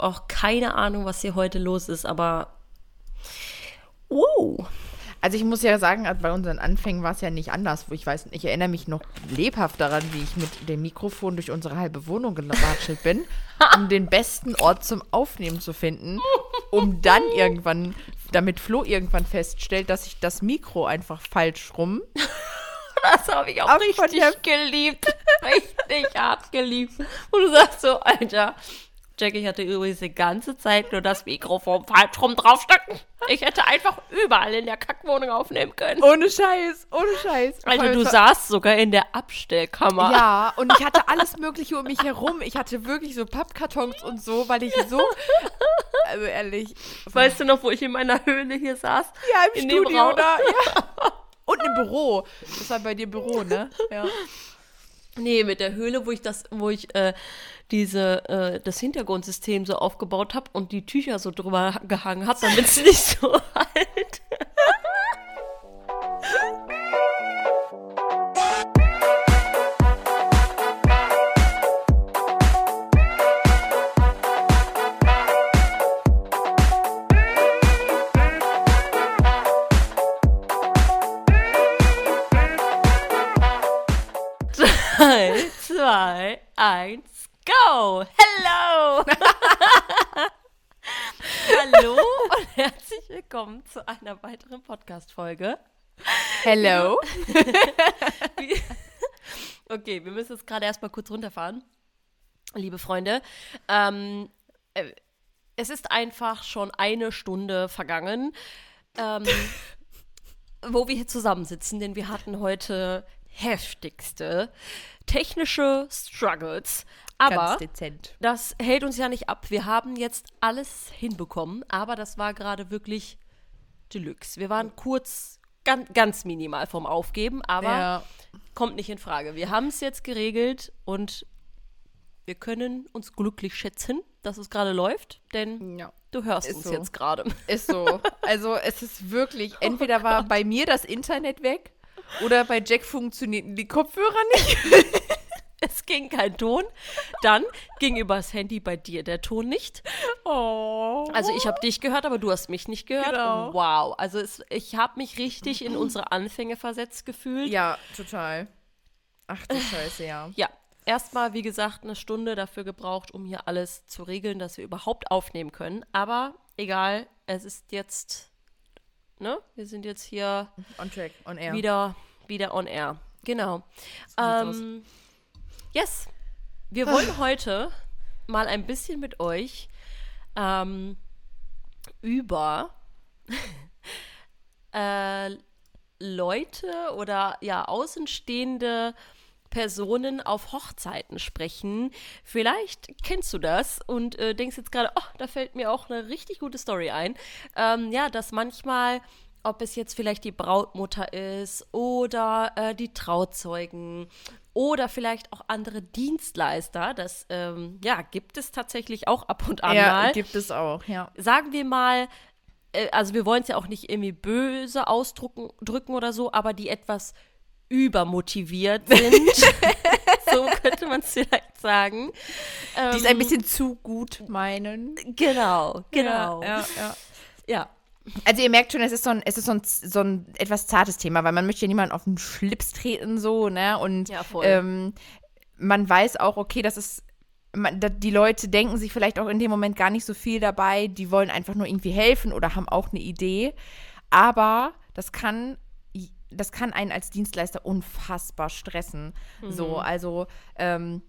auch keine Ahnung, was hier heute los ist, aber. Wow. Also ich muss ja sagen, bei unseren Anfängen war es ja nicht anders. Wo ich weiß, ich erinnere mich noch lebhaft daran, wie ich mit dem Mikrofon durch unsere halbe Wohnung gelatschelt bin, um den besten Ort zum Aufnehmen zu finden, um dann irgendwann, damit Flo irgendwann feststellt, dass ich das Mikro einfach falsch rum. Das habe ich auch Ach, richtig geliebt. Richtig hart geliebt. Und du sagst so, Alter, Jackie hatte übrigens die ganze Zeit nur das Mikrofon falsch rum draufstecken. Ich hätte einfach überall in der Kackwohnung aufnehmen können. Ohne Scheiß, ohne Scheiß. Vor du saßt sogar in der Abstellkammer. Ja, und ich hatte alles Mögliche um mich herum. Ich hatte wirklich so Pappkartons und so, weil ich so, also ehrlich, Weißt du noch, wo ich in meiner Höhle hier saß? ja, im in Studio da, ja. Und im Büro. Das war bei dir Büro, ne? Ja. Nee, mit der Höhle, wo ich das, wo ich äh, diese, äh, das Hintergrundsystem so aufgebaut habe und die Tücher so drüber gehangen habe, damit es nicht so zwei, eins, go! Hello! Hallo und herzlich willkommen zu einer weiteren Podcast-Folge. Hello. Okay, wir müssen jetzt gerade erstmal kurz runterfahren, liebe Freunde. Ähm, äh, es ist einfach schon eine Stunde vergangen, ähm, wo wir hier zusammensitzen, denn wir hatten heute heftigste technische Struggles. Aber das hält uns ja nicht ab. Wir haben jetzt alles hinbekommen, aber das war gerade wirklich Deluxe. Wir waren kurz, ganz, ganz minimal vom Aufgeben, aber Ja. kommt nicht in Frage. Wir haben es jetzt geregelt und wir können uns glücklich schätzen, dass es gerade läuft, denn Ja. du hörst Ist uns so. jetzt gerade. Ist so. Also es ist wirklich, entweder war bei mir das Internet weg oder bei Jack funktionierten die Kopfhörer nicht. Es ging kein Ton. Dann ging übers Handy bei dir der Ton nicht. Oh. Also ich habe dich gehört, aber du hast mich nicht gehört. Genau. Wow. Also es, ich habe mich richtig in unsere Anfänge versetzt gefühlt. Ja, total. Ach du Scheiße, ja. Ja, erstmal, wie gesagt, eine Stunde dafür gebraucht, um hier alles zu regeln, dass wir überhaupt aufnehmen können. Aber egal, es ist jetzt, ne? Wir sind jetzt hier On track, on air. wieder, wieder on air. Genau. Ähm, yes. Wir wollen heute mal ein bisschen mit euch ähm, über äh, Leute oder ja außenstehende Personen auf Hochzeiten sprechen. Vielleicht kennst du das und äh, denkst jetzt gerade, oh, da fällt mir auch eine richtig gute Story ein. Ähm, ja, dass manchmal, ob es jetzt vielleicht die Brautmutter ist oder äh, die Trauzeugen oder vielleicht auch andere Dienstleister, das ähm, ja gibt es tatsächlich auch ab und an Ja, mal gibt es auch, ja. sagen wir mal, äh, also wir wollen es ja auch nicht irgendwie böse ausdrücken drücken oder so, aber die etwas übermotiviert sind. so könnte man es vielleicht sagen. Die es ein bisschen zu gut meinen. Genau, genau. Ja, ja, ja. Also ihr merkt schon, es ist so ein, es ist so ein, so ein etwas zartes Thema, weil man möchte ja niemanden auf den Schlips treten, so, ne? Und Ja, voll. ähm, man weiß auch, okay, das ist, man, da, die Leute denken sich vielleicht auch in dem Moment gar nicht so viel dabei, die wollen einfach nur irgendwie helfen oder haben auch eine Idee. Aber das kann, das kann einen als Dienstleister unfassbar stressen. So, also, ähm,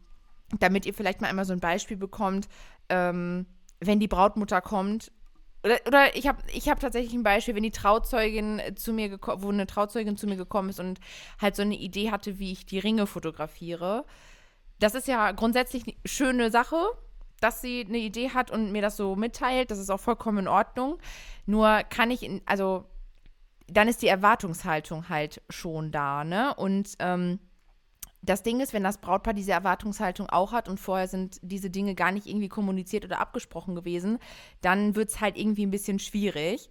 damit ihr vielleicht mal einmal so ein Beispiel bekommt, ähm, wenn die Brautmutter kommt, oder, oder ich habe ich hab tatsächlich ein Beispiel, wenn die Trauzeugin zu mir gekommen, wo eine Trauzeugin zu mir gekommen ist und halt so eine Idee hatte, wie ich die Ringe fotografiere. Das ist ja grundsätzlich eine schöne Sache, dass sie eine Idee hat und mir das so mitteilt. Das ist auch vollkommen in Ordnung. Nur kann ich, in, also dann ist die Erwartungshaltung halt schon da, ne? Und ähm, das Ding ist, wenn das Brautpaar diese Erwartungshaltung auch hat und vorher sind diese Dinge gar nicht irgendwie kommuniziert oder abgesprochen gewesen, dann wird es halt irgendwie ein bisschen schwierig.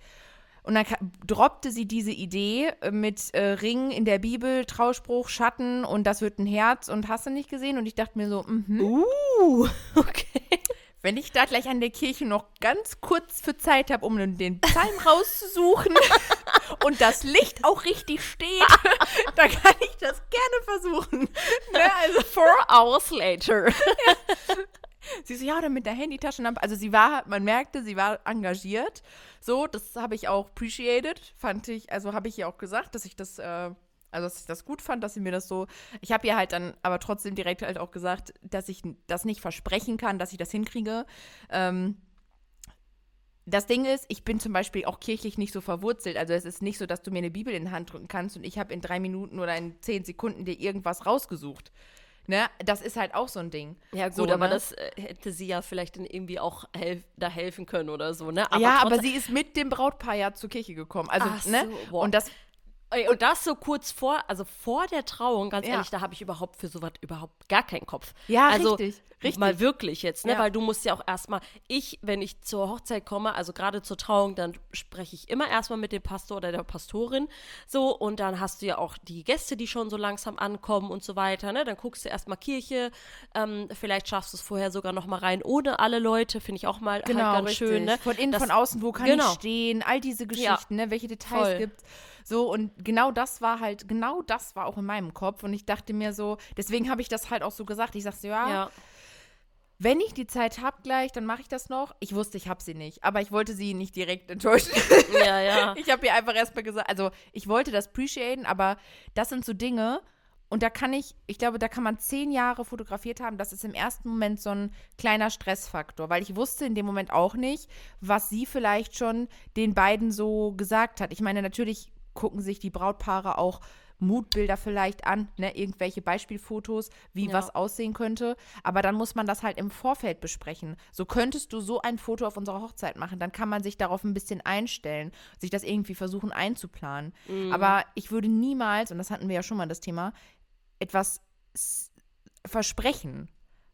Und dann droppte sie diese Idee mit äh, Ring in der Bibel, Trauspruch, Schatten und das wird ein Herz und hast du nicht gesehen? Und ich dachte mir so, mhm. Uh, okay. Wenn ich da gleich an der Kirche noch ganz kurz für Zeit habe, um den Psalm rauszusuchen und das Licht auch richtig steht, dann kann ich das gerne versuchen. Ne? Also four hours later. Sie so, ja, oder mit der Handytaschenlampe. Also sie war, man merkte, sie war engagiert. So, das habe ich auch appreciated, fand ich, also habe ich ihr auch gesagt, dass ich das, äh, also dass ich das gut fand, dass sie mir das so, ich habe ihr halt dann aber trotzdem direkt halt auch gesagt, dass ich das nicht versprechen kann, dass ich das hinkriege. Ähm, das Ding ist, ich bin zum Beispiel auch kirchlich nicht so verwurzelt. Also es ist nicht so, dass du mir eine Bibel in die Hand drücken kannst und ich habe in drei Minuten oder in zehn Sekunden dir irgendwas rausgesucht. Ne? Das ist halt auch so ein Ding. Ja, gut, so, aber ne? das äh, hätte sie ja vielleicht dann irgendwie auch helf da helfen können oder so, ne? Aber ja, aber sie ist mit dem Brautpaar ja zur Kirche gekommen. Also, Ach ne? so, boah. Und das, und das so kurz vor, also vor der Trauung, ganz Ja. ehrlich, da habe ich überhaupt für sowas überhaupt gar keinen Kopf. Ja, also, richtig, richtig. Mal wirklich jetzt, ne? Ja. Weil du musst ja auch erstmal, ich, wenn ich zur Hochzeit komme, also gerade zur Trauung, dann spreche ich immer erstmal mit dem Pastor oder der Pastorin. So, und dann hast du ja auch die Gäste, die schon so langsam ankommen und so weiter, ne? Dann guckst du erstmal Kirche, ähm, vielleicht schaffst du es vorher sogar noch mal rein ohne alle Leute, finde ich auch mal genau, halt ganz richtig. schön, ne? Von innen, Das- von außen, wo kann genau. ich stehen, all diese Geschichten, ne? welche Details voll. gibt So, und genau das war halt, genau das war auch in meinem Kopf. Und ich dachte mir so, deswegen habe ich das halt auch so gesagt. Ich sagte, ja, Ja. Wenn ich die Zeit habe gleich, dann mache ich das noch. Ich wusste, ich habe sie nicht, aber ich wollte sie nicht direkt enttäuschen. Ja, ja. Ich habe ihr einfach erstmal gesagt, also ich wollte das appreciaten, aber das sind so Dinge, und da kann ich, ich glaube, da kann man zehn Jahre fotografiert haben. Das ist im ersten Moment so ein kleiner Stressfaktor, weil ich wusste in dem Moment auch nicht, was sie vielleicht schon den beiden so gesagt hat. Ich meine, natürlich gucken sich die Brautpaare auch Mutbilder vielleicht an, ne, irgendwelche Beispielfotos, wie Ja. was aussehen könnte. Aber dann muss man das halt im Vorfeld besprechen. So könntest du so ein Foto auf unserer Hochzeit machen, dann kann man sich darauf ein bisschen einstellen, sich das irgendwie versuchen einzuplanen. Aber ich würde niemals, und das hatten wir ja schon mal das Thema, etwas versprechen.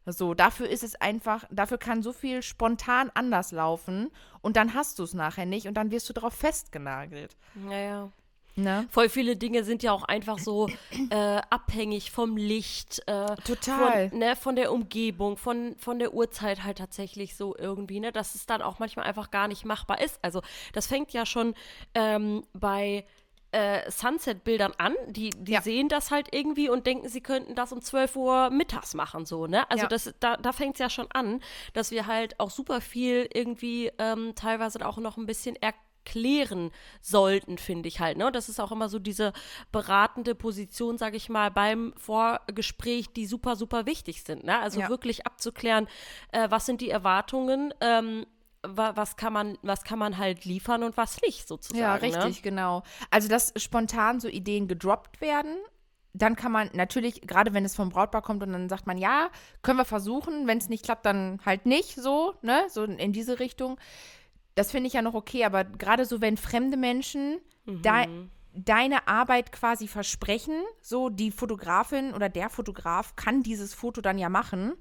So, dafür ist es einfach, dafür kann so viel spontan anders laufen und dann hast du es nachher nicht und dann wirst du darauf festgenagelt. Ja, ja. Ne? Voll viele Dinge sind ja auch einfach so äh, abhängig vom Licht. Äh, Total. Von, ne, von der Umgebung, von, von der Uhrzeit halt tatsächlich so irgendwie, ne, dass es dann auch manchmal einfach gar nicht machbar ist. Also das fängt ja schon ähm, bei äh, Sunset-Bildern an. Die, die Ja. sehen das halt irgendwie und denken, sie könnten das um 12 Uhr mittags machen, so, ne? Also Ja. das, da, da fängt es ja schon an, dass wir halt auch super viel irgendwie ähm, teilweise auch noch ein bisschen erklären sollten, finde ich halt. Ne? Und Das ist auch immer so diese beratende Position, sage ich mal, beim Vorgespräch, die super, super wichtig sind. Ne? Also Ja. wirklich abzuklären, äh, was sind die Erwartungen, ähm, wa was kann man, was kann man halt liefern und was nicht, sozusagen. Ja, richtig, Ne? genau. Also, dass spontan so Ideen gedroppt werden, dann kann man natürlich, gerade wenn es vom Brautpaar kommt und dann sagt man, ja, können wir versuchen, wenn es nicht klappt, dann halt nicht so, ne, so in diese Richtung. Das finde ich ja noch okay, aber gerade so, wenn fremde Menschen da, deine Arbeit quasi versprechen, so die Fotografin oder der Fotograf kann dieses Foto dann ja machen.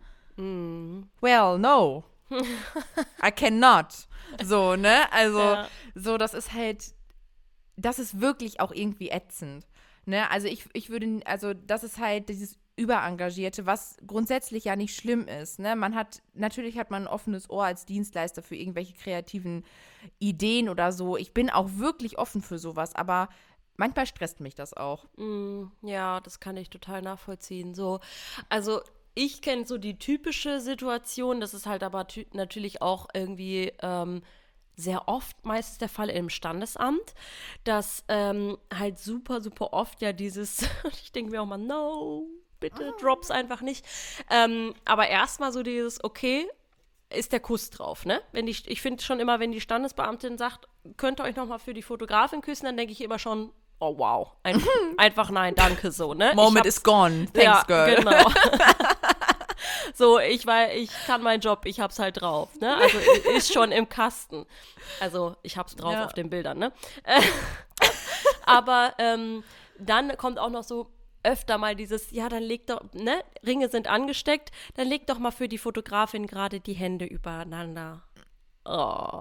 Well, no. I cannot. So, ne? Also, Ja. so, das ist halt, das ist wirklich auch irgendwie ätzend. Ne? Also ich, ich würde, also das ist halt dieses Überengagierte, was grundsätzlich ja nicht schlimm ist. Ne? Man hat, natürlich hat man ein offenes Ohr als Dienstleister für irgendwelche kreativen Ideen oder so. Ich bin auch wirklich offen für sowas, aber manchmal stresst mich das auch. Mm, Ja, das kann ich total nachvollziehen. So, also ich kenne so die typische Situation, das ist halt aber natürlich auch irgendwie ähm, sehr oft meistens der Fall im Standesamt, dass ähm, halt super, super oft ja dieses, ich denke mir auch mal, no, bitte drops einfach nicht. Ähm, aber erstmal so dieses, okay, ist der Kuss drauf, ne? Wenn die, ich finde schon immer, wenn die Standesbeamtin sagt, könnt ihr euch noch mal für die Fotografin küssen, dann denke ich immer schon, oh wow, Ein, einfach nein, danke so, ne? Hab- is gone. ja, genau. so, ich weil ich kann meinen Job, ich hab's halt drauf, ne? Also ist schon im Kasten. Also, ich hab's drauf Ja. auf den Bildern, ne? Aber ähm, dann kommt auch noch so öfter mal dieses, ja, dann leg doch, ne, Ringe sind angesteckt, dann leg doch mal für die Fotografin gerade die Hände übereinander. Oh,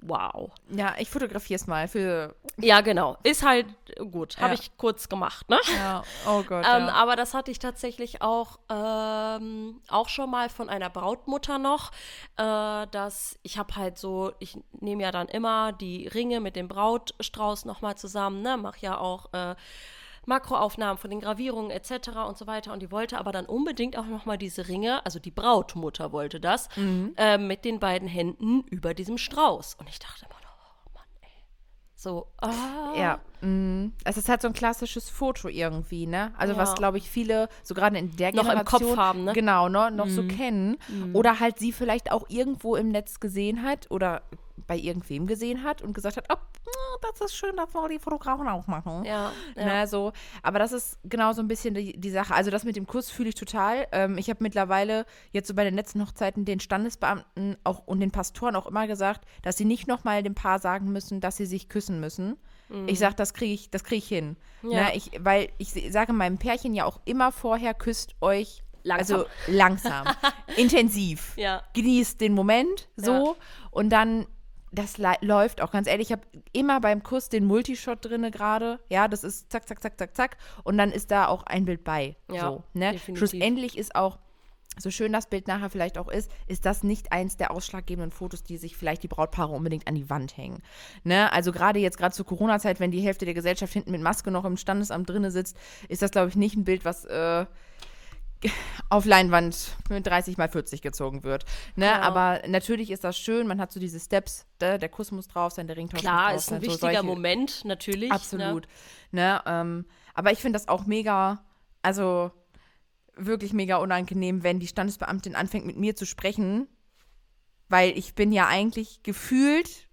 wow. Ja, ich fotografiere es mal für. Ja, genau. Ist halt gut. Habe Ja. ich kurz gemacht, ne? Ja, oh Gott. Ähm, ja. Aber das hatte ich tatsächlich auch, ähm, auch schon mal von einer Brautmutter noch, äh, dass ich habe halt so, ich nehme ja dann immer die Ringe mit dem Brautstrauß nochmal zusammen, ne, mache ja auch äh, Makroaufnahmen von den Gravierungen etc. und so weiter und die wollte aber dann unbedingt auch nochmal diese Ringe, also die Brautmutter wollte das, Mhm. äh, mit den beiden Händen über diesem Strauß und ich dachte immer, oh Mann, ey. So, ah. Ja, mm, es ist halt so ein klassisches Foto irgendwie, ne? Also Ja. was, glaube ich, viele so gerade in der Noch im Generation Kopf haben, ne? Genau, ne, noch so kennen. Oder halt sie vielleicht auch irgendwo im Netz gesehen hat oder bei irgendwem gesehen hat und gesagt hat, oh, das ist schön, das wollen die Fotografen auch machen. Ja, ja. Ne, so. Aber das ist genau so ein bisschen die, die Sache. Also das mit dem Kuss fühle ich total. Ähm, ich habe mittlerweile jetzt so bei den letzten Hochzeiten den Standesbeamten auch und den Pastoren auch immer gesagt, dass sie nicht nochmal dem Paar sagen müssen, dass sie sich küssen müssen. Ich sage, das kriege ich, das kriege ich hin. Mhm. Ja. Ne, ich, weil ich sage meinem Pärchen ja auch immer vorher, küsst euch Langsam. also langsam, intensiv. Ja. Genießt den Moment so Ja. und dann das läuft auch ganz ehrlich. Ich habe immer beim Kuss den Multishot drinne gerade. Ja, das ist zack, zack, zack, zack, zack. Und dann ist da auch ein Bild bei. Ja, so, ne? definitiv. Schlussendlich ist auch, so schön das Bild nachher vielleicht auch ist, ist das nicht eins der ausschlaggebenden Fotos, die sich vielleicht die Brautpaare unbedingt an die Wand hängen. Ne? Also gerade jetzt, gerade zur Corona-Zeit, wenn die Hälfte der Gesellschaft hinten mit Maske noch im Standesamt drinne sitzt, ist das, glaube ich, nicht ein Bild, was äh, auf Leinwand mit 30 mal 40 gezogen wird. Ne? Ja. Aber natürlich ist das schön, man hat so diese Steps, ne? der Kuss muss drauf sein, der Ringtausch Klar, muss ist drauf ein sein, so wichtiger solche- Moment, natürlich. Absolut. Ne? Ähm, aber ich finde das auch mega, also wirklich mega unangenehm, wenn die Standesbeamtin anfängt mit mir zu sprechen, weil ich bin ja eigentlich gefühlt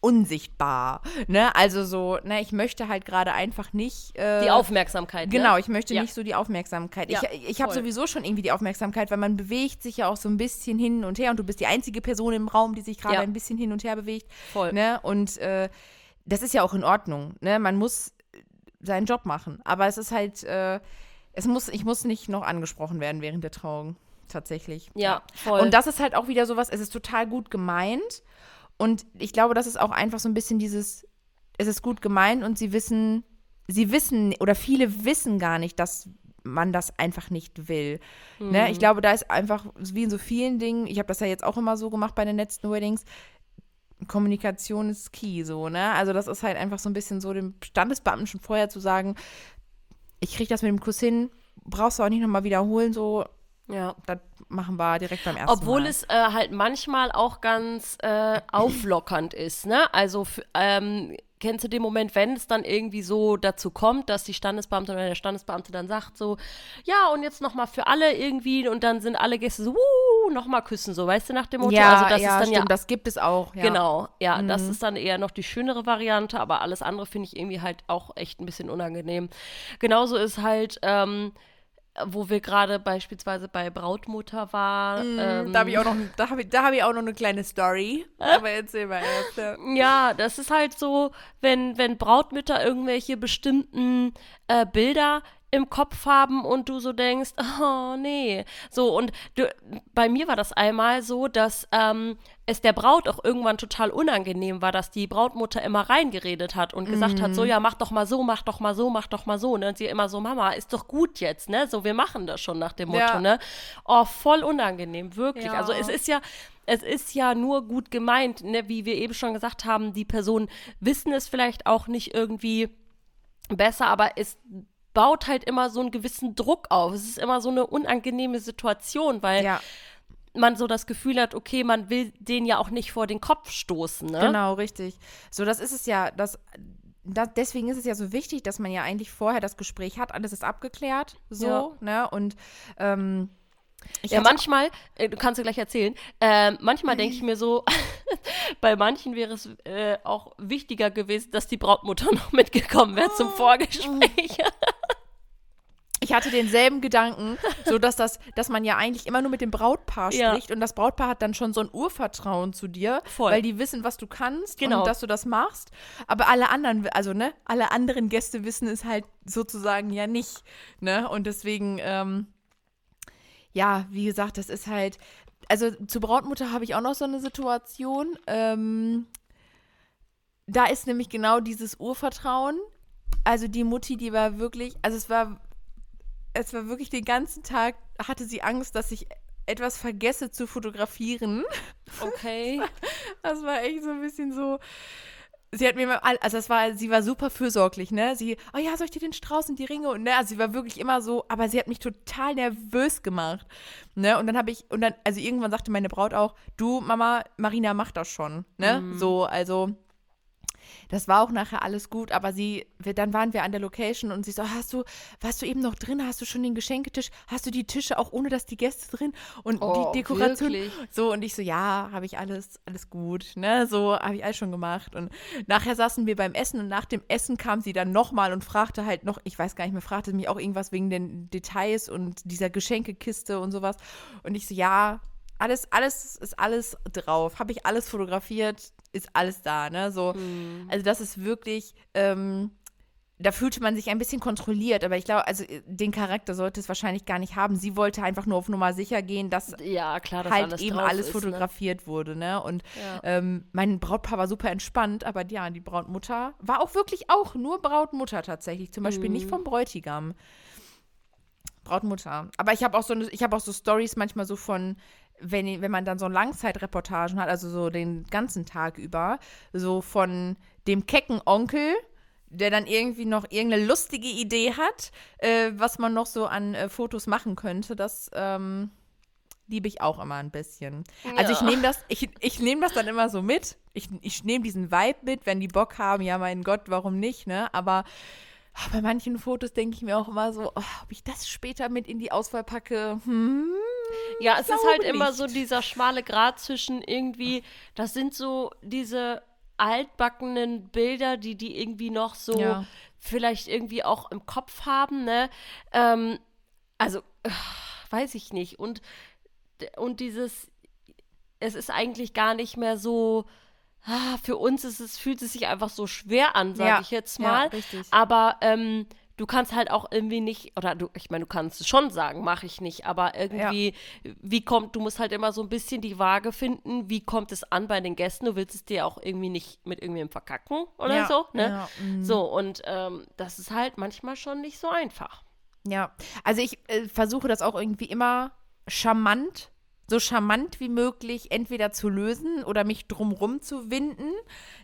unsichtbar. Ne? Also so, ne, ich möchte halt gerade einfach nicht. Äh, Ne? Die Aufmerksamkeit. Genau, Ne? ich möchte Ja. nicht so die Aufmerksamkeit. Ja, ich ich habe sowieso schon irgendwie die Aufmerksamkeit, weil man bewegt sich ja auch so ein bisschen hin und her und du bist die einzige Person im Raum, die sich gerade Ja. ein bisschen hin und her bewegt. Voll. Ne? Und äh, das ist ja auch in Ordnung. Ne? Man muss seinen Job machen. Aber es ist halt, äh, es muss, ich muss nicht noch angesprochen werden während der Trauung. Tatsächlich. Ja, voll. Und das ist halt auch wieder sowas, es ist total gut gemeint. Und ich glaube, das ist auch einfach so ein bisschen dieses, es ist gut gemeint und sie wissen, sie wissen oder viele wissen gar nicht, dass man das einfach nicht will. Ne? Mhm. Ich glaube, da ist einfach, wie in so vielen Dingen, ich habe das ja jetzt auch immer so gemacht bei den letzten Weddings, Kommunikation ist key, so, ne? Also das ist halt einfach so ein bisschen so dem Standesbeamten schon vorher zu sagen, ich kriege das mit dem hin, brauchst du auch nicht nochmal wiederholen, so, ja. das machen wir direkt beim ersten Obwohl Mal. es äh, halt manchmal auch ganz äh, auflockernd ist, ne? Also ähm, kennst du den Moment, wenn es dann irgendwie so dazu kommt, dass die Standesbeamtin oder der Standesbeamte dann sagt so, ja und jetzt noch mal für alle irgendwie und dann sind alle Gäste so, uh, noch mal küssen so, weißt du nach dem Motto, ja, also das ja, ist dann stimmt, ja das gibt es auch. Ja. Genau, ja, das Mhm. ist dann eher noch die schönere Variante, aber alles andere finde ich irgendwie halt auch echt ein bisschen unangenehm. Genauso ist halt, ähm, wo wir gerade beispielsweise bei Brautmutter waren. ähm, Mhm, Da habe ich auch noch, da habe ich, da hab ich auch noch eine kleine Story. Aber erzähl mal erst. Ja. Ja, das ist halt so, wenn, wenn Brautmütter irgendwelche bestimmten äh, Bilder im Kopf haben und du so denkst, oh nee. So, und du, bei mir war das einmal so, dass ähm, es der Braut auch irgendwann total unangenehm war, dass die Brautmutter immer reingeredet hat und gesagt hat, so, ja, mach doch mal so, mach doch mal so, mach doch mal so. Ne? Und sie immer so, Mama, ist doch gut jetzt, ne? So, wir machen das schon nach dem Motto, Ja. ne? Oh, voll unangenehm, wirklich. Ja. Also es ist ja, es ist ja nur gut gemeint, ne? wie wir eben schon gesagt haben, die Personen wissen es vielleicht auch nicht irgendwie besser, aber es baut halt immer so einen gewissen Druck auf. Es ist immer so eine unangenehme Situation, weil ja, man so das Gefühl hat, okay, man will den ja auch nicht vor den Kopf stoßen, ne? genau, richtig. So, das ist es ja, das, das, deswegen ist es ja so wichtig, dass man ja eigentlich vorher das Gespräch hat, alles ist abgeklärt, so, Ja. ne? Und ähm, ich Ja, manchmal, äh, du kannst du gleich erzählen, ähm, manchmal denke ich mir so, bei manchen wäre es äh, auch wichtiger gewesen, dass die Brautmutter noch mitgekommen wäre zum Vorgespräch. Ich hatte denselben Gedanken, so dass das, dass man ja eigentlich immer nur mit dem Brautpaar Ja. spricht und das Brautpaar hat dann schon so ein Urvertrauen zu dir, Voll. weil die wissen, was du kannst Genau. und dass du das machst. Aber alle anderen, also ne, alle anderen Gäste wissen es halt sozusagen ja nicht, ne? Und deswegen, ähm, ja, wie gesagt, das ist halt. also zur Brautmutter habe ich auch noch so eine Situation. Ähm, da ist nämlich genau dieses Urvertrauen. Also die Mutti, die war wirklich, also es war, es war wirklich den ganzen Tag, hatte sie Angst, dass ich etwas vergesse zu fotografieren. Okay. Das war echt so ein bisschen so. Sie hat mir mal, also das war, sie war super fürsorglich, ne? Sie, oh ja, soll ich dir den Strauß und die Ringe und ne, also sie war wirklich immer so, aber sie hat mich total nervös gemacht, ne? Und dann habe ich, und dann, also irgendwann sagte meine Braut auch, du Mama, Marina macht das schon, ne? Mhm. So, also das war auch nachher alles gut, aber sie, wir, dann waren wir an der Location und sie so, hast du, warst du eben noch drin? Hast du schon den Geschenketisch? Hast du die Tische auch ohne, dass die Gäste drin? Und Oh, die Dekoration. wirklich? So, und ich so, ja, habe ich alles, alles gut, ne? So, habe ich alles schon gemacht. Und nachher saßen wir beim Essen und nach dem Essen kam sie dann nochmal und fragte halt noch, ich weiß gar nicht mehr, fragte mich auch irgendwas wegen den Details und dieser Geschenkekiste und sowas. Und ich so, ja, alles, alles ist alles drauf. Habe ich alles fotografiert, ist alles da, ne? So, also das ist wirklich, ähm, da fühlte man sich ein bisschen kontrolliert, aber ich glaube, also äh, den Charakter sollte es wahrscheinlich gar nicht haben. Sie wollte einfach nur auf Nummer sicher gehen, dass Ja, klar, dass halt alles eben alles ist, fotografiert wurde, ne? Und Ja. ähm, mein Brautpaar war super entspannt, aber ja, die Brautmutter war auch wirklich auch nur Brautmutter tatsächlich, zum Beispiel Mhm. nicht vom Bräutigam. Brautmutter. Aber ich habe auch so eine, ich habe auch so Stories manchmal so von wenn, wenn man dann so Langzeitreportagen hat, also so den ganzen Tag über, so von dem kecken Onkel, der dann irgendwie noch irgendeine lustige Idee hat, äh, was man noch so an äh, Fotos machen könnte, das ähm, liebe ich auch immer ein bisschen. Also ich Ja. nehme das, ich, ich nehme das dann immer so mit. Ich, ich nehme diesen Vibe mit, wenn die Bock haben, ja mein Gott, warum nicht, ne? Aber bei manchen Fotos denke ich mir auch immer so, oh, ob ich das später mit in die Auswahl packe, hm, Ja, es ist halt immer nicht. so dieser schmale Grat zwischen irgendwie, das sind so diese altbackenen Bilder, die die irgendwie noch so Ja. vielleicht irgendwie auch im Kopf haben, ne? Ähm, also, äh, weiß ich nicht. Und, und dieses, es ist eigentlich gar nicht mehr so, ah, für uns ist es, fühlt es sich einfach so schwer an, sage Ja, ich jetzt ja, mal. richtig. Aber ähm, du kannst halt auch irgendwie nicht, oder du, ich meine, du kannst es schon sagen, mache ich nicht, aber irgendwie, wie kommt, du musst halt immer so ein bisschen die Waage finden, wie kommt es an bei den Gästen? Du willst es dir auch irgendwie nicht mit irgendwem verkacken oder Ja, so, ne? ja, mhm. so, und ähm, das ist halt manchmal schon nicht so einfach. Ja, also ich äh, versuche das auch irgendwie immer charmant, so charmant wie möglich entweder zu lösen oder mich drumrum zu winden,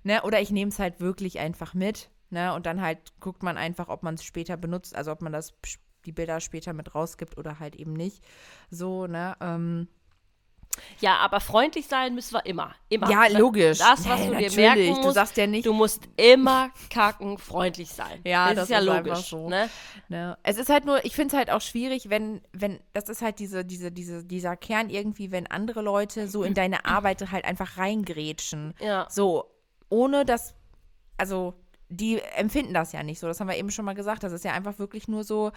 ne? Oder ich nehme es halt wirklich einfach mit, ne? Und dann halt guckt man einfach, ob man es später benutzt, also ob man das die Bilder später mit rausgibt oder halt eben nicht. So, ne? Ähm, Ja, aber freundlich sein müssen wir immer. Immer. ja, logisch. Das, was Nee, du dir natürlich. merken Du musst, sagst ja nicht, du musst immer kacken freundlich sein. Ja, das ist ja ist logisch. so. Ne? Ne? Es ist halt nur, ich finde es halt auch schwierig, wenn, wenn, das ist halt diese, diese, diese, dieser Kern irgendwie, wenn andere Leute so in deine Arbeit halt einfach reingrätschen. Ja. So, ohne dass, also, die empfinden das ja nicht so. Das haben wir eben schon mal gesagt. Das ist ja einfach wirklich nur so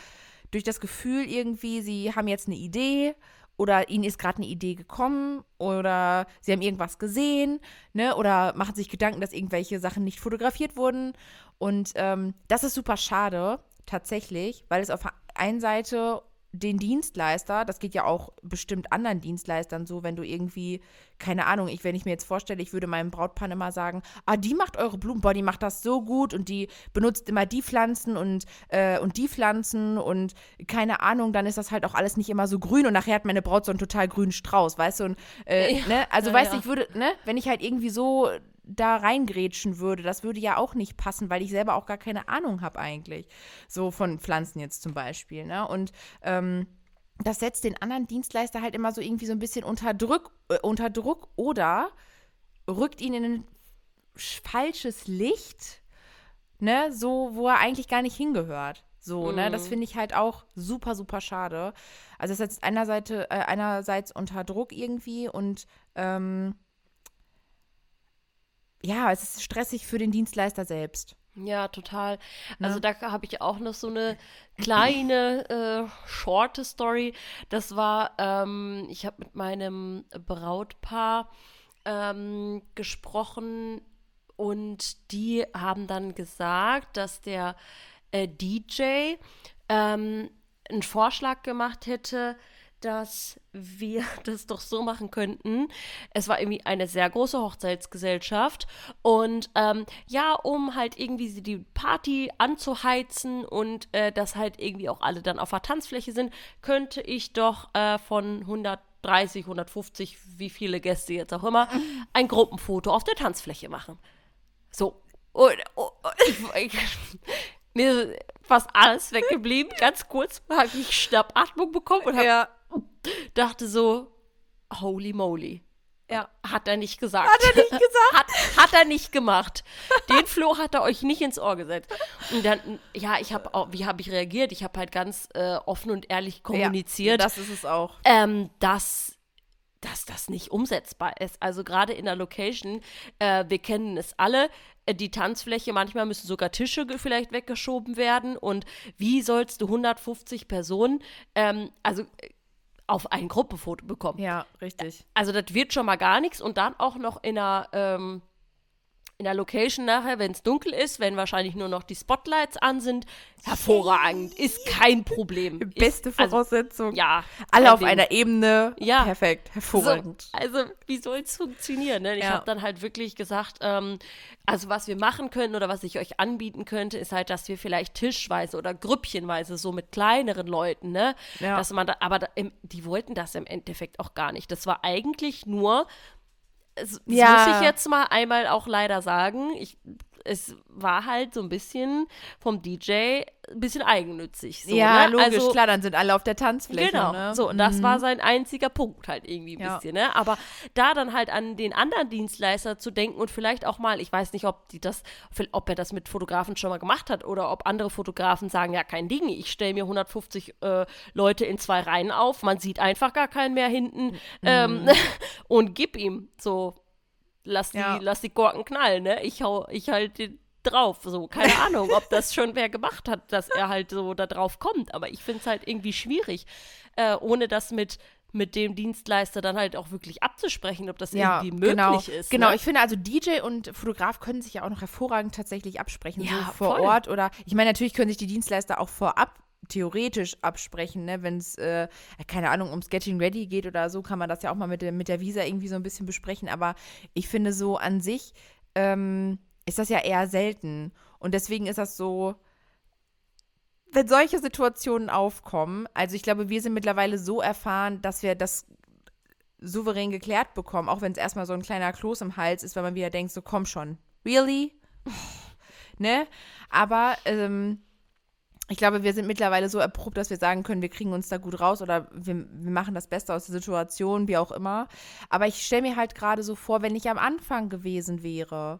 durch das Gefühl irgendwie, sie haben jetzt eine Idee oder ihnen ist gerade eine Idee gekommen oder sie haben irgendwas gesehen, ne, oder machen sich Gedanken, dass irgendwelche Sachen nicht fotografiert wurden. Und ähm, das ist super schade, tatsächlich, weil es auf der einen Seite den Dienstleister, das geht ja auch bestimmt anderen Dienstleistern so, wenn du irgendwie, keine Ahnung, ich, wenn ich mir jetzt vorstelle, ich würde meinem Brautpaar immer sagen, ah, die macht eure Blumen, boah, die macht das so gut und die benutzt immer die Pflanzen und, äh, und die Pflanzen und keine Ahnung, dann ist das halt auch alles nicht immer so grün und nachher hat meine Braut so einen total grünen Strauß, weißt du, und, äh, Ja, ne, also ja, weißt du, ja. ich würde, ne, wenn ich halt irgendwie so da reingrätschen würde, das würde ja auch nicht passen, weil ich selber auch gar keine Ahnung habe eigentlich. So von Pflanzen jetzt zum Beispiel, ne? Und ähm, das setzt den anderen Dienstleister halt immer so irgendwie so ein bisschen unter Druck, äh, unter Druck oder rückt ihn in ein sch- falsches Licht, ne, so, wo er eigentlich gar nicht hingehört. So, ne, das finde ich halt auch super, super schade. Also es setzt einerseits, äh, einerseits unter Druck irgendwie und ähm, ja, es ist stressig für den Dienstleister selbst. Ja, total. Ne? Also da habe ich auch noch so eine kleine, äh, shorte Story. Das war, ähm, ich habe mit meinem Brautpaar ähm, gesprochen und die haben dann gesagt, dass der äh, DJ ähm, einen Vorschlag gemacht hätte, dass wir das doch so machen könnten. Es war irgendwie eine sehr große Hochzeitsgesellschaft und ähm, ja, um halt irgendwie die Party anzuheizen und äh, dass halt irgendwie auch alle dann auf der Tanzfläche sind, könnte ich doch äh, von 130, 150, wie viele Gäste jetzt auch immer, ein Gruppenfoto auf der Tanzfläche machen. So. Und, und, und ich, mir ist fast alles weggeblieben. Ganz kurz habe ich Schnappatmung bekommen und habe Ja. Dachte so, holy moly. Ja. Hat er nicht gesagt. Hat er nicht gesagt? hat, hat er nicht gemacht. Den Floh hat er euch nicht ins Ohr gesetzt. Und dann, ja, ich habe auch, wie habe ich reagiert? Ich habe halt ganz äh, offen und ehrlich kommuniziert, Ja, das ist es auch. ähm, dass, dass das nicht umsetzbar ist. Also gerade in der Location, äh, wir kennen es alle, äh, die Tanzfläche, manchmal müssen sogar Tische vielleicht weggeschoben werden. Und wie sollst du 150 Personen, ähm, also äh, auf ein Gruppenfoto bekommen? Ja, richtig. Also das wird schon mal gar nichts und dann auch noch in einer, ähm, in der Location nachher, wenn es dunkel ist, wenn wahrscheinlich nur noch die Spotlights an sind, hervorragend, ist kein Problem. Beste ist, also, Voraussetzung. ja. Alle auf Ding. einer Ebene. Ja. Perfekt. Hervorragend. So, also, wie soll es funktionieren? Ne? Ich Ja. habe dann halt wirklich gesagt, ähm, also was wir machen können oder was ich euch anbieten könnte, ist halt, dass wir vielleicht tischweise oder grüppchenweise so mit kleineren Leuten, ne? Ja. Dass man da, aber da, im, die wollten das im Endeffekt auch gar nicht. Das war eigentlich nur, das Ja. muss ich jetzt mal einmal auch leider sagen, ich, es war halt so ein bisschen vom DJ ein bisschen eigennützig. So, ja, ne? logisch, also, klar, dann sind alle auf der Tanzfläche. Genau, Ne? so, und das war sein einziger Punkt halt irgendwie ein Ja. bisschen, ne? Aber da dann halt an den anderen Dienstleister zu denken und vielleicht auch mal, ich weiß nicht, ob die das, ob er das mit Fotografen schon mal gemacht hat oder ob andere Fotografen sagen, ja, kein Ding, ich stelle mir 150 äh, Leute in zwei Reihen auf, man sieht einfach gar keinen mehr hinten ähm, und gib ihm so, lass die, Ja. lass die Korken knallen, ne? Ich hau, ich halt den drauf, so, keine Ahnung, ob das schon wer gemacht hat, dass er halt so da drauf kommt, aber ich finde es halt irgendwie schwierig, äh, ohne das mit mit dem Dienstleister dann halt auch wirklich abzusprechen, ob das ja, irgendwie möglich genau, ist. Genau, ne? ich finde also DJ und Fotograf können sich ja auch noch hervorragend tatsächlich absprechen, Ja, so vor voll. Ort oder ich meine, natürlich können sich die Dienstleister auch vorab theoretisch absprechen, ne, wenn es, äh, keine Ahnung, ums Getting Ready geht oder so, kann man das ja auch mal mit, der- mit der Visa irgendwie so ein bisschen besprechen, aber ich finde so an sich ähm, ist das ja eher selten. Und deswegen ist das so, wenn solche Situationen aufkommen, also ich glaube, wir sind mittlerweile so erfahren, dass wir das souverän geklärt bekommen, auch wenn es erstmal so ein kleiner Kloß im Hals ist, weil man wieder denkt, so komm schon, really? ne? Aber ähm, ich glaube, wir sind mittlerweile so erprobt, dass wir sagen können, wir kriegen uns da gut raus oder wir, wir machen das Beste aus der Situation, wie auch immer. Aber ich stelle mir halt gerade so vor, wenn ich am Anfang gewesen wäre,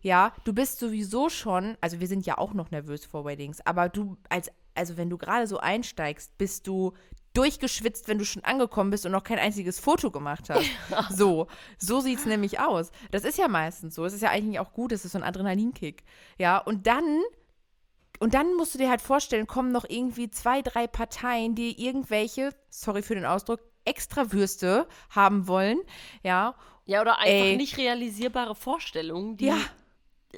ja, du bist sowieso schon, also wir sind ja auch noch nervös vor Weddings, aber du als, also wenn du gerade so einsteigst, bist du durchgeschwitzt, wenn du schon angekommen bist und noch kein einziges Foto gemacht hast. So, so sieht's nämlich aus. Das ist ja meistens so. Es ist ja eigentlich auch gut, es ist so ein Adrenalinkick. Ja, und dann und dann musst du dir halt vorstellen, kommen noch irgendwie zwei, drei Parteien, die irgendwelche, sorry für den Ausdruck, extra Würste haben wollen. Ja, ja, oder einfach Ey. nicht realisierbare Vorstellungen, die ja.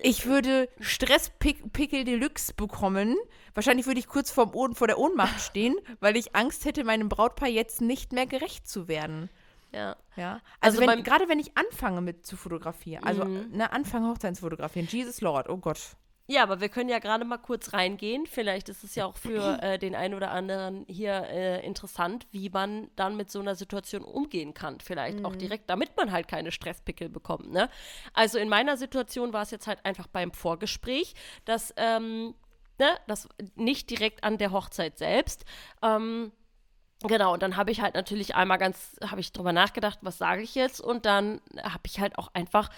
Ich würde Stresspickel Deluxe bekommen. Wahrscheinlich würde ich kurz vorm Ohren, vor der Ohnmacht stehen, weil ich Angst hätte, meinem Brautpaar jetzt nicht mehr gerecht zu werden. ja. Ja. Also Also, wenn, gerade wenn ich anfange mit zu fotografieren, also Mhm. ne, anfange Hochzeitsfotografieren, Jesus Lord, oh Gott. Ja, aber wir können ja gerade mal kurz reingehen. Vielleicht ist es ja auch für äh, den einen oder anderen hier äh, interessant, wie man dann mit so einer Situation umgehen kann. Vielleicht auch direkt, damit man halt keine Stresspickel bekommt. Ne? Also in meiner Situation war es jetzt halt einfach beim Vorgespräch, dass ähm, ne, das nicht direkt an der Hochzeit selbst. Ähm, Genau, und dann habe ich halt natürlich einmal ganz, habe ich drüber nachgedacht, was sage ich jetzt? Und dann habe ich halt auch einfach,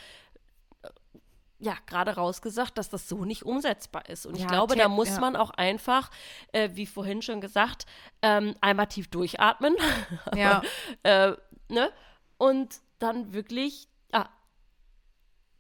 ja, gerade rausgesagt, dass das so nicht umsetzbar ist. Und ich Ja, glaube, te- da muss ja. man auch einfach, äh, wie vorhin schon gesagt, ähm, einmal tief durchatmen. Ja. äh, ne? Und dann wirklich, ja,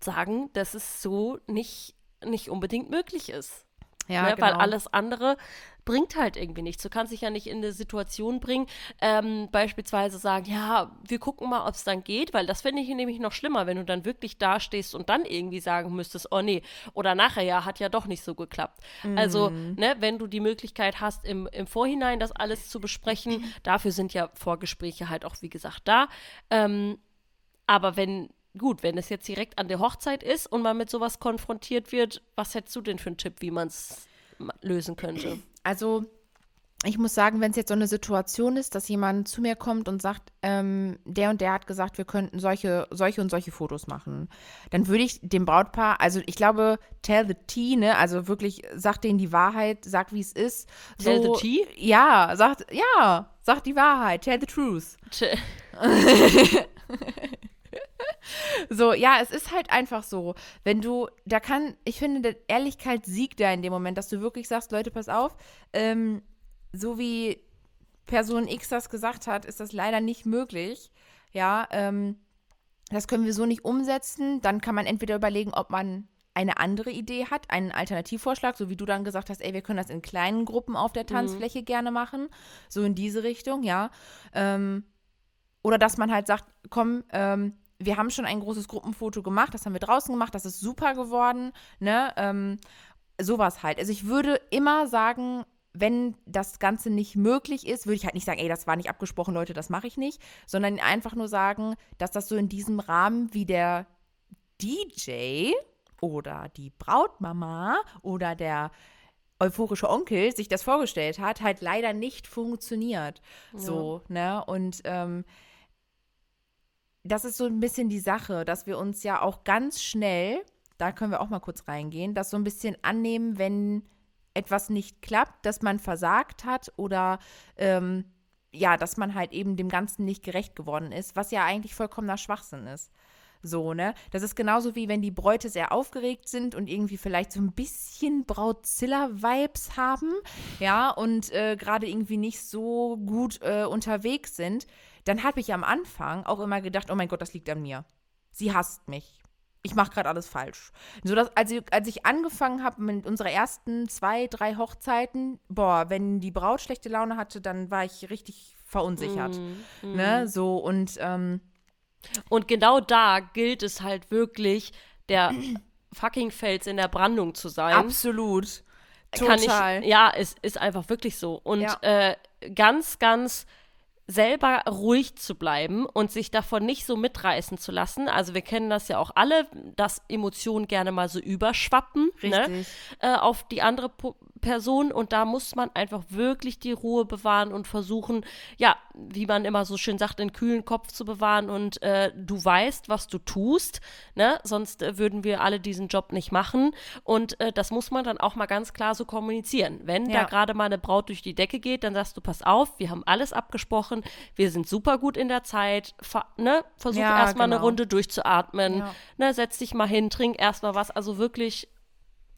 sagen, dass es so nicht, nicht unbedingt möglich ist. Ja, ne? genau. Weil alles andere bringt halt irgendwie nichts. Du kannst dich ja nicht in eine Situation bringen, ähm, beispielsweise sagen, ja, wir gucken mal, ob es dann geht, weil das finde ich nämlich noch schlimmer, wenn du dann wirklich dastehst und dann irgendwie sagen müsstest, oh nee, oder nachher ja, hat ja doch nicht so geklappt. Also, ne, wenn du die Möglichkeit hast, im, im Vorhinein das alles zu besprechen, dafür sind ja Vorgespräche halt auch, wie gesagt, da. Ähm, aber wenn, gut, wenn es jetzt direkt an der Hochzeit ist und man mit sowas konfrontiert wird, was hättest du denn für einen Tipp, wie man es lösen könnte? Also, ich muss sagen, wenn es jetzt so eine Situation ist, dass jemand zu mir kommt und sagt, ähm, der und der hat gesagt, wir könnten solche, solche und solche Fotos machen, dann würde ich dem Brautpaar, also ich glaube, tell the tea, ne, also wirklich, sag denen die Wahrheit, sag wie es ist. Tell so, the tea? Ja, sagt, ja, sag die Wahrheit, tell the truth. Tja, So, ja, es ist halt einfach so. Wenn du, da kann, ich finde, Ehrlichkeit siegt da in dem Moment, dass du wirklich sagst, Leute, pass auf, ähm, so wie Person X das gesagt hat, ist das leider nicht möglich. Ja, ähm, das können wir so nicht umsetzen. Dann kann man entweder überlegen, ob man eine andere Idee hat, einen Alternativvorschlag, so wie du dann gesagt hast, ey, wir können das in kleinen Gruppen auf der Tanzfläche gerne machen, so in diese Richtung, ja. Ähm, oder dass man halt sagt, komm, ähm, wir haben schon ein großes Gruppenfoto gemacht, das haben wir draußen gemacht, das ist super geworden, ne? Ähm, sowas halt. Also ich würde immer sagen, wenn das Ganze nicht möglich ist, würde ich halt nicht sagen, ey, das war nicht abgesprochen, Leute, das mache ich nicht, sondern einfach nur sagen, dass das so in diesem Rahmen wie der DJ oder die Brautmama oder der euphorische Onkel sich das vorgestellt hat, halt leider nicht funktioniert. So, ne? Und ähm, das ist so ein bisschen die Sache, dass wir uns ja auch ganz schnell, da können wir auch mal kurz reingehen, das so ein bisschen annehmen, wenn etwas nicht klappt, dass man versagt hat oder ähm, ja, dass man halt eben dem Ganzen nicht gerecht geworden ist, was ja eigentlich vollkommener Schwachsinn ist. So, ne? Das ist genauso wie wenn die Bräute sehr aufgeregt sind und irgendwie vielleicht so ein bisschen Brautzilla-Vibes haben, ja, und äh, gerade irgendwie nicht so gut äh, unterwegs sind. Dann habe ich am Anfang auch immer gedacht, oh mein Gott, das liegt an mir. Sie hasst mich. Ich mache gerade alles falsch. So dass, als, ich, als ich angefangen habe mit unserer ersten zwei, drei Hochzeiten, boah, wenn die Braut schlechte Laune hatte, dann war ich richtig verunsichert. Mhm. Ne? So und ähm, Und genau da gilt es halt wirklich, der fucking Fels in der Brandung zu sein. absolut. Kann Total. ich, ja, es ist einfach wirklich so. Und Ja. äh, ganz, ganz selber ruhig zu bleiben und sich davon nicht so mitreißen zu lassen. Also wir kennen das ja auch alle, dass Emotionen gerne mal so überschwappen ne? Äh, auf die andere po Person und da muss man einfach wirklich die Ruhe bewahren und versuchen, ja, wie man immer so schön sagt, einen kühlen Kopf zu bewahren und äh, du weißt, was du tust, ne? Sonst äh, würden wir alle diesen Job nicht machen und äh, das muss man dann auch mal ganz klar so kommunizieren. Wenn da Ja. gerade mal eine Braut durch die Decke geht, dann sagst du, pass auf, wir haben alles abgesprochen, wir sind super gut in der Zeit, ver ne? Versuch Ja, erstmal eine genau. Runde durchzuatmen, Ja. ne? Setz dich mal hin, trink erstmal was, also wirklich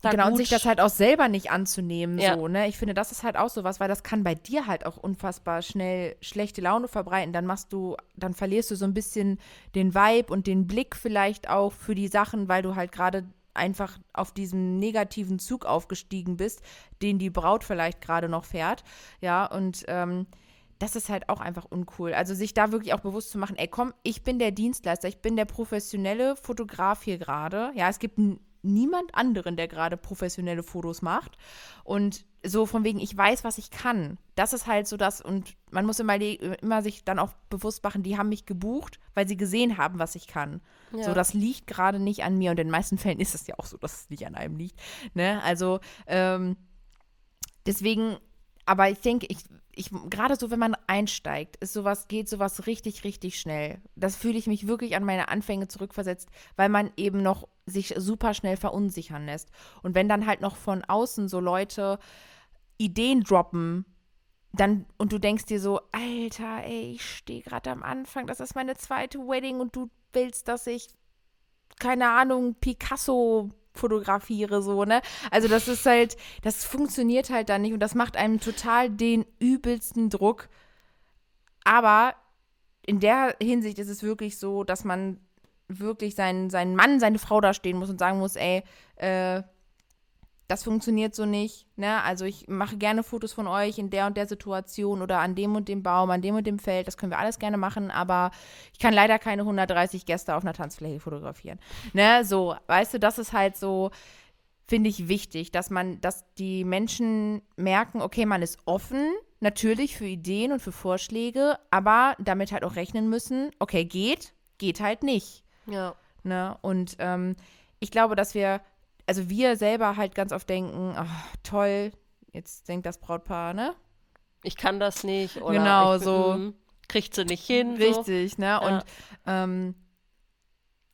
da Genau, und gut sich das halt auch selber nicht anzunehmen, Ja. so, ne? Ich finde, das ist halt auch sowas, weil das kann bei dir halt auch unfassbar schnell schlechte Laune verbreiten. Dann machst du, dann verlierst du so ein bisschen den Vibe und den Blick vielleicht auch für die Sachen, weil du halt gerade einfach auf diesem negativen Zug aufgestiegen bist, den die Braut vielleicht gerade noch fährt. Ja, und ähm, das ist halt auch einfach uncool. Also sich da wirklich auch bewusst zu machen, ey, komm, ich bin der Dienstleister, ich bin der professionelle Fotograf hier gerade. Ja, es gibt n- niemand anderen, der gerade professionelle Fotos macht. Und so von wegen, ich weiß, was ich kann. Das ist halt so das, und man muss immer, immer sich dann auch bewusst machen, die haben mich gebucht, weil sie gesehen haben, was ich kann. Ja. So, das liegt gerade nicht an mir. Und in den meisten Fällen ist es ja auch so, dass es nicht an einem liegt. Ne? Also, ähm, deswegen, aber ich denke, ich, ich, gerade so, wenn man einsteigt, ist sowas, geht sowas richtig, richtig schnell. Das fühle ich mich wirklich an meine Anfänge zurückversetzt, weil man eben noch sich super schnell verunsichern lässt. Und wenn dann halt noch von außen so Leute Ideen droppen, dann, und du denkst dir so, Alter, ey, ich stehe gerade am Anfang, das ist meine zweite Wedding und du willst, dass ich, keine Ahnung, Picasso fotografiere, so, ne? Also das ist halt, das funktioniert halt dann nicht und das macht einem total den übelsten Druck. Aber in der Hinsicht ist es wirklich so, dass man wirklich seinen, seinen Mann, seine Frau da stehen muss und sagen muss, ey, äh, das funktioniert so nicht. Ne? Also ich mache gerne Fotos von euch in der und der Situation oder an dem und dem Baum, an dem und dem Feld. Das können wir alles gerne machen, aber ich kann leider keine 130 Gäste auf einer Tanzfläche fotografieren. Ne? So, weißt du, das ist halt so, finde ich wichtig, dass man, dass die Menschen merken, okay, man ist offen, natürlich für Ideen und für Vorschläge, aber damit halt auch rechnen müssen, okay, geht, geht halt nicht. Ja. Ne? Und ähm, ich glaube, dass wir also wir selber halt ganz oft denken, ach, toll, jetzt denkt das Brautpaar, ne? Ich kann das nicht. Oder Genau, ich, so. mm, Kriegt sie nicht hin. Richtig, ne? Ja. Und, ähm,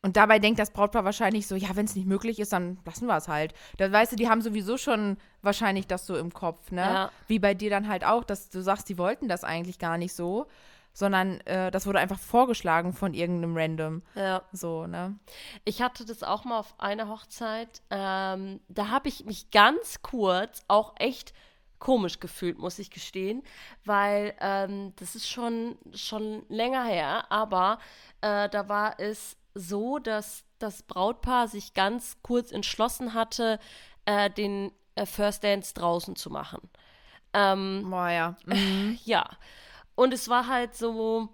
und dabei denkt das Brautpaar wahrscheinlich so, ja, wenn es nicht möglich ist, dann lassen wir es halt. Da weißt du, die haben sowieso schon wahrscheinlich das so im Kopf, ne? Ja. Wie bei dir dann halt auch, dass du sagst, die wollten das eigentlich gar nicht so, sondern äh, das wurde einfach vorgeschlagen von irgendeinem Random. Ja. So, ne? Ich hatte das auch mal auf einer Hochzeit. Ähm, da habe ich mich ganz kurz auch echt komisch gefühlt, muss ich gestehen, weil ähm, das ist schon, schon länger her, aber äh, da war es so, dass das Brautpaar sich ganz kurz entschlossen hatte, äh, den äh, First Dance draußen zu machen. Ähm, Boah, ja. Mhm. ja. Und es war halt so.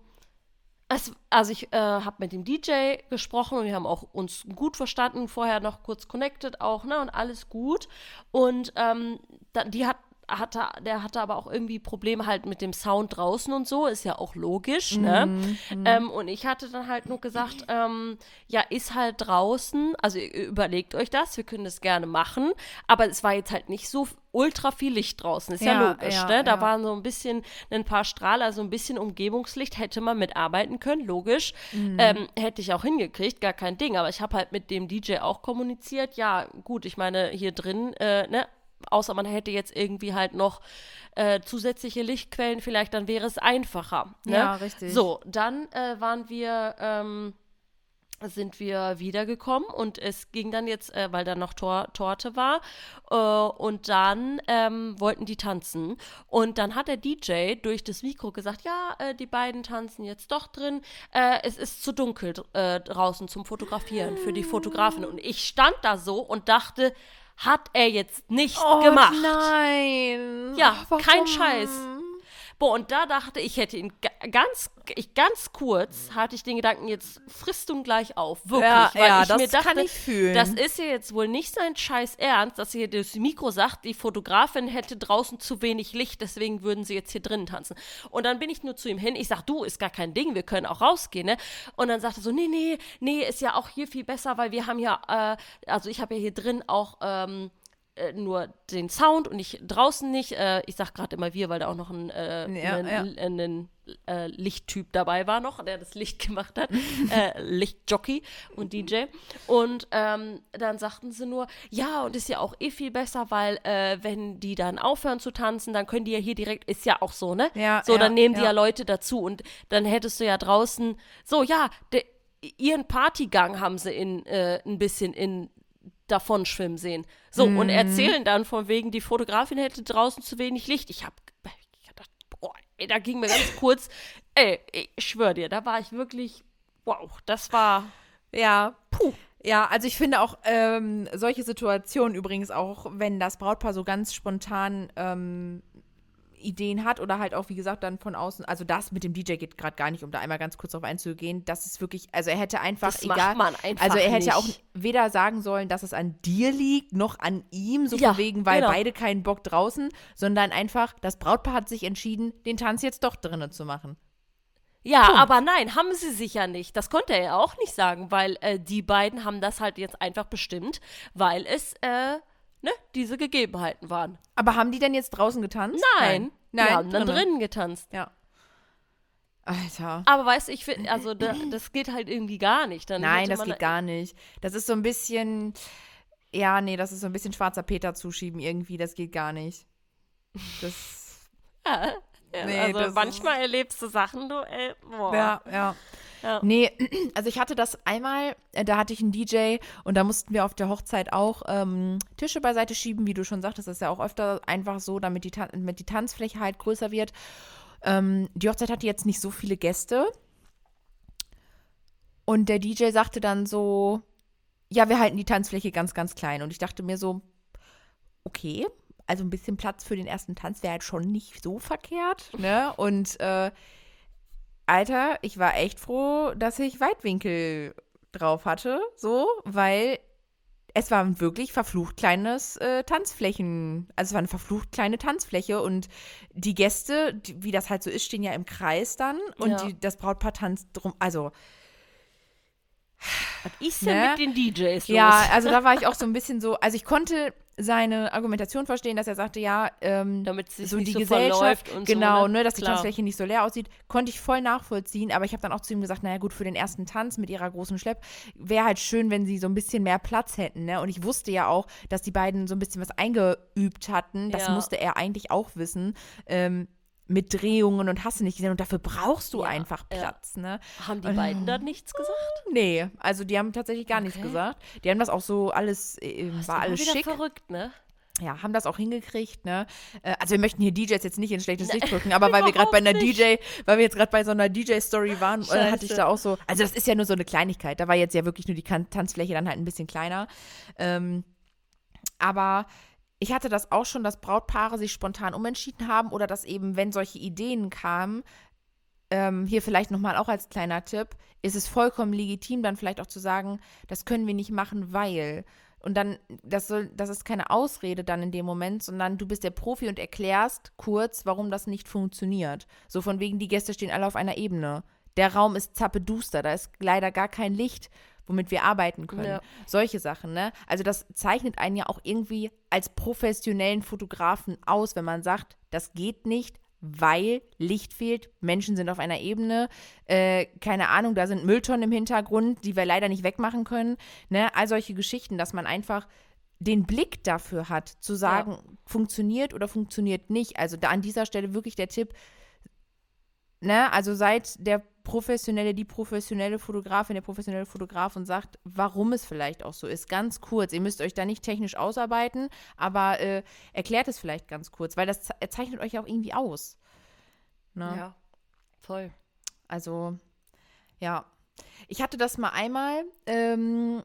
Es, also ich äh, habe mit dem DJ gesprochen und wir haben auch uns gut verstanden, vorher noch kurz connected auch, ne, und alles gut. Und ähm, da, die hat, hatte, der hatte aber auch irgendwie Probleme halt mit dem Sound draußen und so, ist ja auch logisch, ne? Ähm, und ich hatte dann halt nur gesagt, ähm, ja, ist halt draußen, also überlegt euch das, wir können das gerne machen, aber es war jetzt halt nicht so ultra viel Licht draußen, ist ja, Ja, logisch, ja, ne? Da ja. waren so ein bisschen ein paar Strahler, so ein bisschen Umgebungslicht, hätte man mitarbeiten können, logisch. Ähm, hätte ich auch hingekriegt, gar kein Ding. Aber ich habe halt mit dem DJ auch kommuniziert, ja, gut, ich meine, hier drin, äh, ne, außer man hätte jetzt irgendwie halt noch äh, zusätzliche Lichtquellen, vielleicht dann wäre es einfacher. Ne? Ja, richtig. So, dann äh, waren wir, ähm, sind wir wiedergekommen und es ging dann jetzt, äh, weil da noch Tor Torte war, äh, und dann ähm, wollten die tanzen. Und dann hat der DJ durch das Mikro gesagt, ja, äh, die beiden tanzen jetzt doch drin. Äh, es ist zu dunkel äh, draußen zum Fotografieren für die Fotografin. Und ich stand da so und dachte, hat er jetzt nicht gemacht. Oh, nein. Ja, Warum? kein Scheiß. Boah, und da dachte ich, hätte ihn ganz, ich ganz kurz hatte ich den Gedanken, jetzt frisst du gleich auf. Wirklich. Ja, weil ja, ich das mir dachte, kann ich fühlen. Das ist ja jetzt wohl nicht sein Scheiß Ernst, dass hier das Mikro sagt, die Fotografin hätte draußen zu wenig Licht, deswegen würden sie jetzt hier drinnen tanzen. Und dann bin ich nur zu ihm hin, ich sag, du, ist gar kein Ding, wir können auch rausgehen, ne? Und dann sagt er so, nee, nee, nee, ist ja auch hier viel besser, weil wir haben ja, äh, also ich habe ja hier drin auch, ähm, äh, nur den Sound und ich draußen nicht. Äh, ich sag gerade immer wir, weil da auch noch ein, äh, Ja, ein, ja. ein, äh, Lichttyp dabei war noch, der das Licht gemacht hat. äh, Lichtjockey und DJ. Und ähm, dann sagten sie nur, ja, und ist ja auch eh viel besser, weil wenn die dann aufhören zu tanzen, dann können die ja hier direkt, ist ja auch so, ne? Ja, so, dann nehmen die ja. Leute dazu und dann hättest du ja draußen, so, ja, de, ihren Partygang haben sie in ein bisschen in davon schwimmen sehen. So, Mhm. und erzählen dann von wegen, die Fotografin hätte draußen zu wenig Licht. Ich hab ich gedacht, boah, ey, da ging mir ganz kurz, ey, ich schwör dir, da war ich wirklich, wow, das war, Ja, puh. Ja, also ich finde auch ähm, solche Situationen übrigens auch, wenn das Brautpaar so ganz spontan ähm, Ideen hat oder halt auch, wie gesagt, dann von außen, also das mit dem DJ geht gerade gar nicht, um da einmal ganz kurz drauf einzugehen. Das ist wirklich, also er hätte einfach, Das egal, man einfach also er hätte nicht. auch weder sagen sollen, dass es an dir liegt, noch an ihm, so Ja, von wegen, weil genau. beide keinen Bock draußen, sondern einfach, das Brautpaar hat sich entschieden, den Tanz jetzt doch drinnen zu machen. ja, Punkt. aber nein, haben sie sicher nicht. Das konnte er ja auch nicht sagen, weil äh, die beiden haben das halt jetzt einfach bestimmt, weil es, äh, ne, diese Gegebenheiten waren. Aber haben die denn jetzt draußen getanzt? Nein, Nein, die haben dann drinnen. drinnen getanzt. Ja. Alter. Aber weißt du, ich finde, also da, das geht halt irgendwie gar nicht. Dann Nein, das geht gar nicht. Das ist so ein bisschen, ja, nee, das ist so ein bisschen schwarzer Peter zuschieben irgendwie. Das geht gar nicht. Das, Ja, ja, Nee, also manchmal erlebst du Sachen, du, ey, boah. ja, ja. Ja. Nee, also ich hatte das einmal, äh, da hatte ich einen DJ und da mussten wir auf der Hochzeit auch ähm, Tische beiseite schieben, wie du schon sagtest, das ist ja auch öfter einfach so, damit die, damit die Tanzfläche halt größer wird. Ähm, die Hochzeit hatte jetzt nicht so viele Gäste und der DJ sagte dann so, ja, wir halten die Tanzfläche ganz, ganz klein und ich dachte mir so, okay. Also ein bisschen Platz für den ersten Tanz wäre halt schon nicht so verkehrt. Ne? Und äh, Alter, ich war echt froh, dass ich Weitwinkel drauf hatte, so, weil es war ein wirklich verflucht kleines äh, Tanzflächen, also es war eine verflucht kleine Tanzfläche und die Gäste, die, wie das halt so ist, stehen ja im Kreis dann und Ja. die, das Brautpaar tanzt drum, also Was ist denn Ne? mit den DJs los? ja, also da war ich auch so ein bisschen so, also ich konnte seine Argumentation verstehen, dass er sagte, ja, ähm, Damit sich so nicht die so Gesellschaft, und genau, so, ne, dass die Klar. Tanzfläche nicht so leer aussieht, konnte ich voll nachvollziehen, aber ich habe dann auch zu ihm gesagt, naja gut, für den ersten Tanz mit ihrer großen Schlepp wäre halt schön, wenn sie so ein bisschen mehr Platz hätten, ne, und ich wusste ja auch, dass die beiden so ein bisschen was eingeübt hatten, das Ja. musste er eigentlich auch wissen, ähm, mit Drehungen und hast du nicht gesehen und dafür brauchst du Ja, einfach ja. Platz, ne. Haben die beiden da nichts gesagt? Nee, also die haben tatsächlich gar nichts Okay. gesagt. Die haben das auch so alles, äh, Das ist war alles schick. verrückt, ne? Ja, haben das auch hingekriegt, ne? Äh, Also wir möchten hier DJs jetzt nicht in schlechtes Licht drücken, aber weil wir gerade bei einer nicht. DJ, weil wir jetzt gerade bei so einer DJ-Story waren, äh, hatte ich Scheiße. da auch so, also das ist ja nur so eine Kleinigkeit, da war jetzt ja wirklich nur die Tanzfläche dann halt ein bisschen kleiner. Ähm, aber ich hatte das auch schon, dass Brautpaare sich spontan umentschieden haben oder dass eben, wenn solche Ideen kamen, ähm, hier vielleicht nochmal auch als kleiner Tipp, ist es vollkommen legitim, dann vielleicht auch zu sagen, das können wir nicht machen, weil. Und dann, das soll, das ist keine Ausrede dann in dem Moment, sondern du bist der Profi und erklärst kurz, warum das nicht funktioniert. So von wegen, die Gäste stehen alle auf einer Ebene. Der Raum ist zappeduster, da ist leider gar kein Licht, womit wir arbeiten können. Ja. Solche Sachen, ne? Also das zeichnet einen ja auch irgendwie als professionellen Fotografen aus, wenn man sagt, das geht nicht, weil Licht fehlt, Menschen sind auf einer Ebene, äh, keine Ahnung, da sind Mülltonnen im Hintergrund, die wir leider nicht wegmachen können, ne? All solche Geschichten, dass man einfach den Blick dafür hat, zu sagen, funktioniert oder funktioniert nicht. Also da an dieser Stelle wirklich der Tipp, ne, also seid der professionelle, die professionelle Fotografin, der professionelle Fotograf und sagt, warum es vielleicht auch so ist. Ganz kurz. Ihr müsst euch da nicht technisch ausarbeiten, aber äh, erklärt es vielleicht ganz kurz, weil das ze- zeichnet euch auch irgendwie aus. Ne? Ja, voll. Also, ja. Ich hatte das mal einmal. Ähm,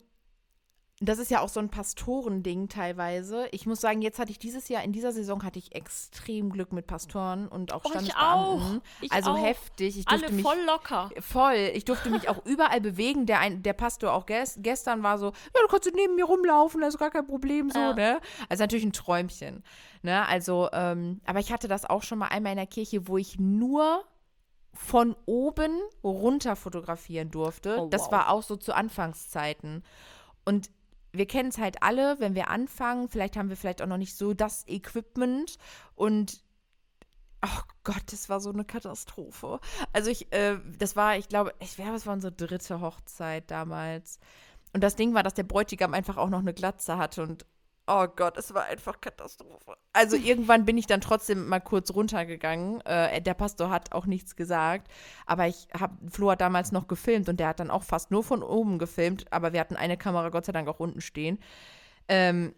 das ist ja auch so ein Pastorending teilweise. Ich muss sagen, jetzt hatte ich dieses Jahr, in dieser Saison hatte ich extrem Glück mit Pastoren und auch Oh, ich Standesbeamten. auch. Ich also auch. heftig. Ich durfte Alle mich voll locker. Voll. Ich durfte mich auch überall bewegen. Der, ein, der Pastor auch ges gestern war so, ja, du kannst neben mir rumlaufen, das ist gar kein Problem so, Ja. ne? Also natürlich ein Träumchen. Ne? Also, ähm, aber ich hatte das auch schon mal einmal in der Kirche, wo ich nur von oben runter fotografieren durfte. Oh, Das wow. war auch so zu Anfangszeiten. Und wir kennen es halt alle, wenn wir anfangen, vielleicht haben wir vielleicht auch noch nicht so das Equipment und Oh Gott, das war so eine Katastrophe. Also ich, äh, das war, ich glaube, ich glaube, es war unsere dritte Hochzeit damals. Und das Ding war, dass der Bräutigam einfach auch noch eine Glatze hatte und oh Gott, es war einfach Katastrophe. Also irgendwann bin ich dann trotzdem mal kurz runtergegangen. Äh, der Pastor hat auch nichts gesagt, aber ich habe, Flo hat damals noch gefilmt und der hat dann auch fast nur von oben gefilmt, aber wir hatten eine Kamera Gott sei Dank auch unten stehen. Ähm,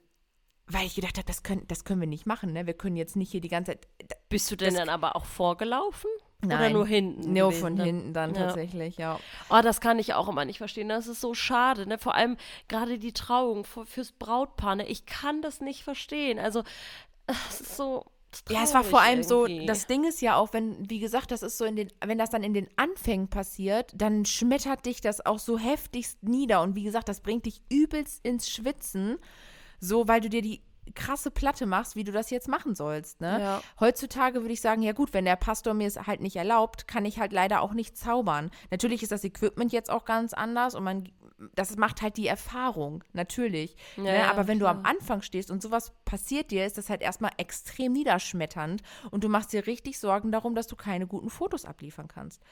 weil ich gedacht habe, das können, das können wir nicht machen, ne? Wir können jetzt nicht hier die ganze Zeit. Bist du denn Das- dann aber auch vorgelaufen? Oder Nein. nur hinten? Nur gewesen von hinten dann Ja. tatsächlich, ja. Oh, das kann ich auch immer nicht verstehen. Das ist so schade, ne? Vor allem gerade die Trauung für, fürs Brautpaar, ne? Ich kann das nicht verstehen. Also, es ist so. Ja, es war vor allem so, irgendwie. das Ding ist ja auch, wenn, wie gesagt, das ist so in den, wenn das dann in den Anfängen passiert, dann schmettert dich das auch so heftigst nieder. Und wie gesagt, das bringt dich übelst ins Schwitzen, so, weil du dir die krasse Platte machst, wie du das jetzt machen sollst, ne? Ja. Heutzutage würde ich sagen, ja gut, wenn der Pastor mir es halt nicht erlaubt, kann ich halt leider auch nicht zaubern. Natürlich ist das Equipment jetzt auch ganz anders und man, das macht halt die Erfahrung, natürlich. Ja, ne? ja, Aber wenn du am klar. Anfang stehst und sowas passiert dir, ist das halt erstmal extrem niederschmetternd und du machst dir richtig Sorgen darum, dass du keine guten Fotos abliefern kannst.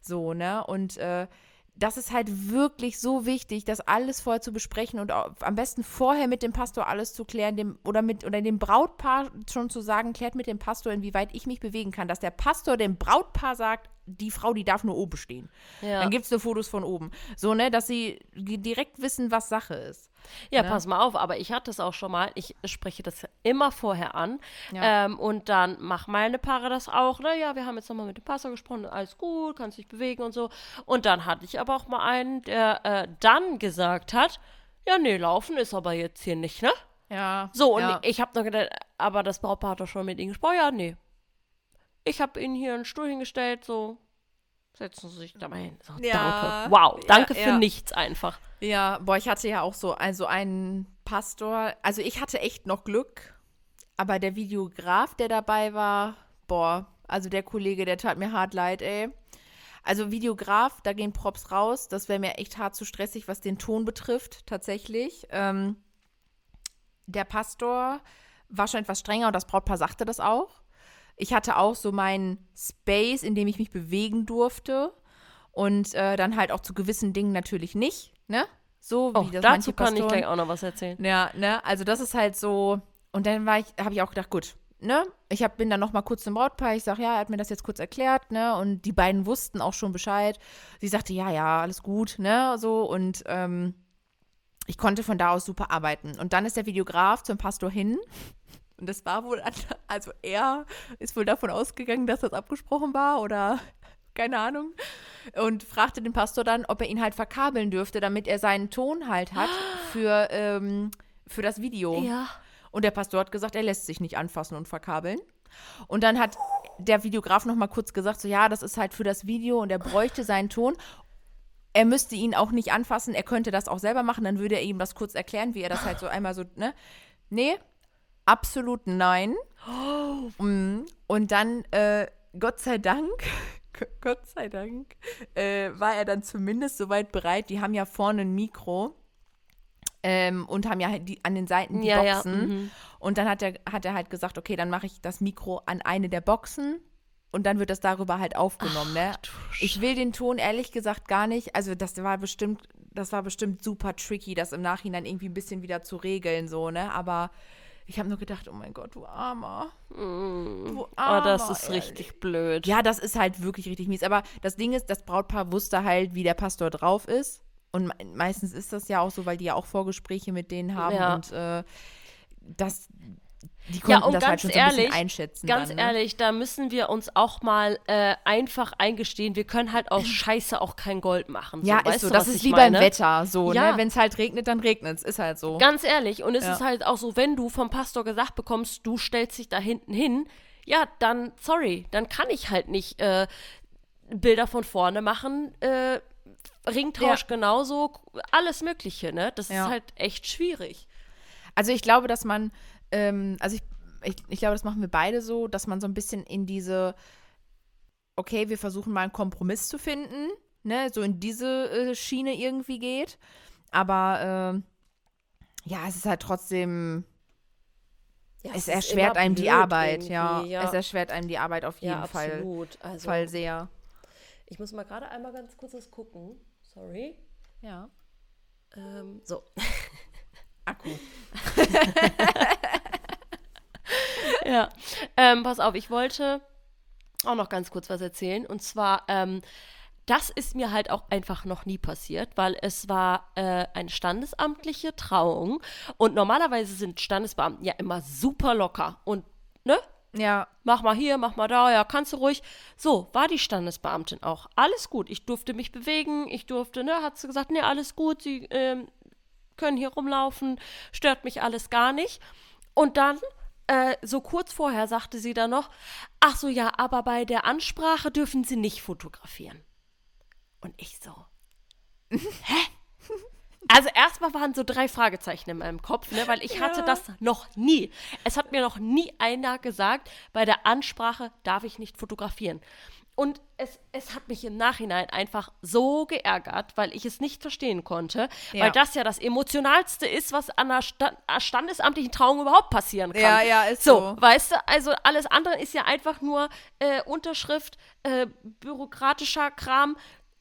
So, ne? Und äh, das ist halt wirklich so wichtig, das alles vorher zu besprechen und am besten vorher mit dem Pastor alles zu klären, dem, oder mit oder dem Brautpaar schon zu sagen, klärt mit dem Pastor, inwieweit ich mich bewegen kann, dass der Pastor dem Brautpaar sagt, die Frau, die darf nur oben stehen. Ja. Dann gibt es nur Fotos von oben. So, ne, dass sie direkt wissen, was Sache ist. Ja, Ne? pass mal auf, aber ich hatte es auch schon mal. Ich spreche das immer vorher an. Ja. Ähm, und dann machen meine Paare das auch. Na ja, wir haben jetzt nochmal mit dem Pastor gesprochen, alles gut, kannst dich bewegen und so. Und dann hatte ich aber auch mal einen, der äh, dann gesagt hat: Ja, nee, laufen ist aber jetzt hier nicht, ne? Ja. So, und ja. ich habe noch gedacht, aber das Brautpaar hat doch schon mit ihnen gesprochen. Ja, nee. Ich habe ihnen hier einen Stuhl hingestellt, so. Setzen Sie sich da mal hin. So, Ja. danke. Wow, danke für nichts einfach. Ja, boah, ich hatte ja auch so also einen Pastor. Also ich hatte echt noch Glück, aber der Videograf, der dabei war, boah, also der Kollege, der tat mir hart leid, ey. Also Videograf, da gehen Props raus. Das wäre mir echt hart zu stressig, was den Ton betrifft, tatsächlich. Ähm, der Pastor war schon etwas strenger und das Brautpaar sagte das auch. Ich hatte auch so meinen Space, in dem ich mich bewegen durfte. Und äh, dann halt auch zu gewissen Dingen natürlich nicht, ne? So Oh, wie das dazu kann ich gleich auch noch was erzählen. ja, ne, also das ist halt so. Und dann war ich, habe ich auch gedacht, gut, ne, ich hab, bin dann noch mal kurz zum Brautpaar. Ich sag, ja, er hat mir das jetzt kurz erklärt, ne, und die beiden wussten auch schon Bescheid. Sie sagte, ja, ja, alles gut, ne, so und ähm, ich konnte von da aus super arbeiten. Und dann ist der Videograf zum Pastor hin. Und das war wohl, also er ist wohl davon ausgegangen, dass das abgesprochen war oder keine Ahnung. Und fragte den Pastor dann, ob er ihn halt verkabeln dürfte, damit er seinen Ton halt hat für, ähm, für das Video. Ja. Und der Pastor hat gesagt, er lässt sich nicht anfassen und verkabeln. Und dann hat der Videograf noch mal kurz gesagt, so ja, das ist halt für das Video und er bräuchte seinen Ton. Er müsste ihn auch nicht anfassen, er könnte das auch selber machen, dann würde er ihm das kurz erklären, wie er das halt so einmal so, ne? Nee, absolut nein. Mm, Und dann, äh, Gott sei Dank, Gott sei Dank, äh, war er dann zumindest soweit bereit. Die haben ja vorne ein Mikro ähm, und haben ja halt die, an den Seiten die Ja, ja, Boxen. mhm. Und dann hat er, hat er halt gesagt, okay, dann mache ich das Mikro an eine der Boxen und dann wird das darüber halt aufgenommen, ne? du Ich will den Ton ehrlich gesagt gar nicht, also das war bestimmt, das war bestimmt super tricky, das im Nachhinein irgendwie ein bisschen wieder zu regeln, so, ne? Aber ich habe nur gedacht, oh mein Gott, du Armer. Du Oh, das Armer, ist ehrlich. richtig blöd. Ja, das ist halt wirklich richtig mies. Aber das Ding ist, das Brautpaar wusste halt, wie der Pastor drauf ist. Und me meistens ist das ja auch so, weil die ja auch Vorgespräche mit denen haben Ja. und äh, das, die Ja, konnten und das halt ganz schon so ein bisschen ehrlich, einschätzen. Ganz dann, ne? ehrlich, da müssen wir uns auch mal äh, einfach eingestehen, wir können halt aus Scheiße auch kein Gold machen. Ja, so, ist so. du, Das ist wie beim? Wetter. So, Ja. ne? Wenn es halt regnet, dann regnet es. Ist halt so. Ganz ehrlich, und es Ja. ist halt auch so, wenn du vom Pastor gesagt bekommst, du stellst dich da hinten hin, ja, dann, sorry, dann kann ich halt nicht äh, Bilder von vorne machen, äh, Ringtausch genauso, alles Mögliche, ne? Das Ja. ist halt echt schwierig. Also ich glaube, dass man, ähm, also ich, ich, ich glaube, das machen wir beide so, dass man so ein bisschen in diese, okay, wir versuchen mal einen Kompromiss zu finden, ne, so in diese äh, Schiene irgendwie geht. Aber ähm, ja, es ist halt trotzdem, Ja, es ist erschwert einem die Arbeit, ja. ja. Es erschwert einem die Arbeit auf jeden ja, Fall, absolut. Also, Fall sehr. ich muss mal gerade einmal ganz kurz was gucken. Sorry. Ja. Ähm, so. Akku. ja. Ähm, pass auf, ich wollte auch noch ganz kurz was erzählen. Und zwar, ähm, das ist mir halt auch einfach noch nie passiert, weil es war äh, eine standesamtliche Trauung. Und normalerweise sind Standesbeamten ja immer super locker. Und, ne? Ja, Mach mal hier, mach mal da, ja, kannst du ruhig. So, war die Standesbeamtin auch. Alles gut. Ich durfte mich bewegen, ich durfte, ne, hat sie gesagt, ne, alles gut, sie ähm, können hier rumlaufen, stört mich alles gar nicht. Und dann, äh, so kurz vorher, sagte sie dann noch, ach so, ja, aber bei der Ansprache dürfen sie nicht fotografieren. Und ich so, hä? Also erstmal waren so drei Fragezeichen in meinem Kopf, ne, weil ich hatte Ja. das noch nie. Es hat mir noch nie einer gesagt, bei der Ansprache darf ich nicht fotografieren. Und es, es hat mich im Nachhinein einfach so geärgert, weil ich es nicht verstehen konnte, Ja. weil das ja das Emotionalste ist, was an einer Sta einer standesamtlichen Trauung überhaupt passieren kann. Ja, ja, ist so. so. Weißt du, also alles andere ist ja einfach nur äh, Unterschrift, äh, bürokratischer Kram.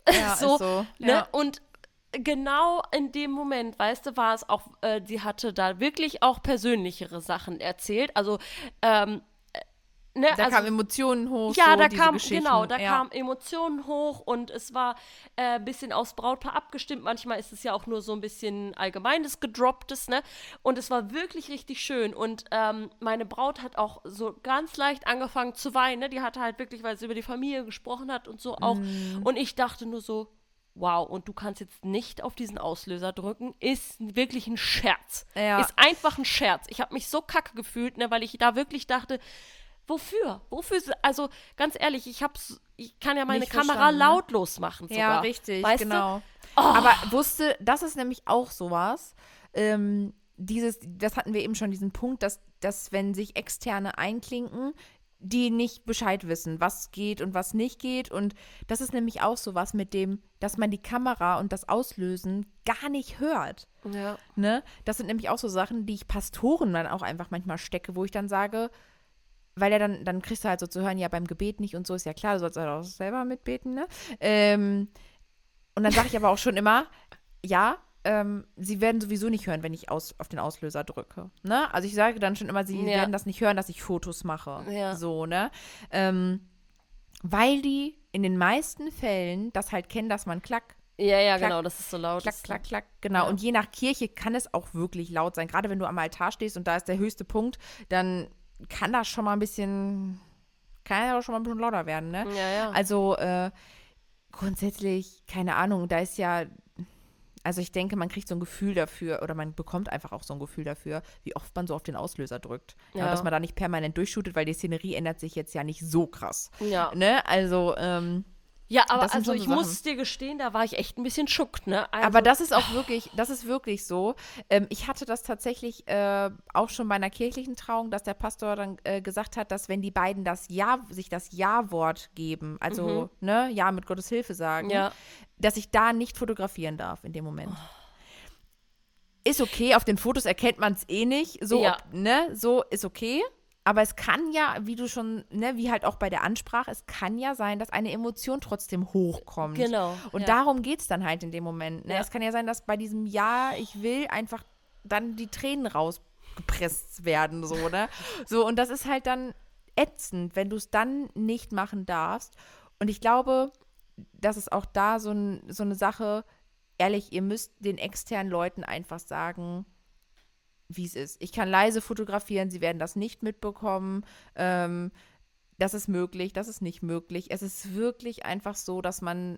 Ja, so, ist so, Ne? ja. Und genau in dem Moment, weißt du, war es auch, äh, sie hatte da wirklich auch persönlichere Sachen erzählt. Also, ähm, äh, ne, da also, kamen Emotionen hoch. ja, so, da kam, genau, da ja. kamen Emotionen hoch und es war äh, ein bisschen aufs Brautpaar abgestimmt. Manchmal ist es ja auch nur so ein bisschen allgemeines gedropptes, ne? Und es war wirklich richtig schön. Und ähm, meine Braut hat auch so ganz leicht angefangen zu weinen, ne? Die hatte halt wirklich, weil sie über die Familie gesprochen hat und so auch. Mm. Und ich dachte nur so, wow, und du kannst jetzt nicht auf diesen Auslöser drücken, ist wirklich ein Scherz. Ja. Ist einfach ein Scherz. Ich habe mich so kacke gefühlt, ne, weil ich da wirklich dachte, wofür? Wofür? Also ganz ehrlich, ich hab's, ich kann ja meine Nicht Kamera verstanden, ne? lautlos machen sogar. Ja, richtig, weißt genau. Oh. Aber wusste, das ist nämlich auch sowas. Ähm, dieses, das hatten wir eben schon, diesen Punkt, dass, dass wenn sich Externe einklinken, die nicht Bescheid wissen, was geht und was nicht geht. Und das ist nämlich auch sowas mit dem, dass man die Kamera und das Auslösen gar nicht hört. Ja. Ne? Das sind nämlich auch so Sachen, die ich Pastoren dann auch einfach manchmal stecke, wo ich dann sage, weil ja dann, dann kriegst du halt so zu hören, ja, beim Gebet nicht und so ist ja klar, du sollst halt auch selber mitbeten, ne? Ähm, und dann sage ich aber auch schon immer, ja, ähm, sie werden sowieso nicht hören, wenn ich aus, auf den Auslöser drücke. Ne? Also ich sage dann schon immer, sie Ja. werden das nicht hören, dass ich Fotos mache. Ja. So, ne? Ähm, weil die in den meisten Fällen das halt kennen, dass man klack, Ja, ja, Klack, genau, das ist so laut. Klack, klack, klack, genau. Ja. Und je nach Kirche kann es auch wirklich laut sein. Gerade wenn du am Altar stehst und da ist der höchste Punkt, dann kann das schon mal ein bisschen, kann ja auch schon mal ein bisschen lauter werden, ne? Ja, ja. Also äh, grundsätzlich, keine Ahnung, da ist ja, also ich denke, man kriegt so ein Gefühl dafür oder man bekommt einfach auch so ein Gefühl dafür, wie oft man so auf den Auslöser drückt. Ja. Ja. dass man da nicht permanent durchshootet, weil die Szenerie ändert sich jetzt ja nicht so krass. ja. Ne? Also, ähm, ja, aber also so ich Sachen. muss dir gestehen, da war ich echt ein bisschen schuckt, ne? Also, Aber das ist auch wirklich, das ist wirklich so. Ähm, ich hatte das tatsächlich äh, auch schon bei einer kirchlichen Trauung, dass der Pastor dann äh, gesagt hat, dass wenn die beiden das Ja, sich das Ja-Wort geben, also ne, Ja mit Gottes Hilfe sagen, Mhm. Ja. dass ich da nicht fotografieren darf in dem Moment. Ist okay, auf den Fotos erkennt man es eh nicht. So, Ja. ne, so ist okay. Aber es kann ja, wie du schon, ne, wie halt auch bei der Ansprache, es kann ja sein, dass eine Emotion trotzdem hochkommt. Genau, Und ja. darum geht es dann halt in dem Moment. Ne? Ja. Es kann ja sein, dass bei diesem Ja, ich will einfach dann die Tränen rausgepresst werden, so, ne? So, und das ist halt dann ätzend, wenn du es dann nicht machen darfst. Und ich glaube, das ist auch da so, ein, so eine Sache, ehrlich, ihr müsst den externen Leuten einfach sagen, wie es ist. Ich kann leise fotografieren, sie werden das nicht mitbekommen. Ähm, das ist möglich, das ist nicht möglich. Es ist wirklich einfach so, dass man,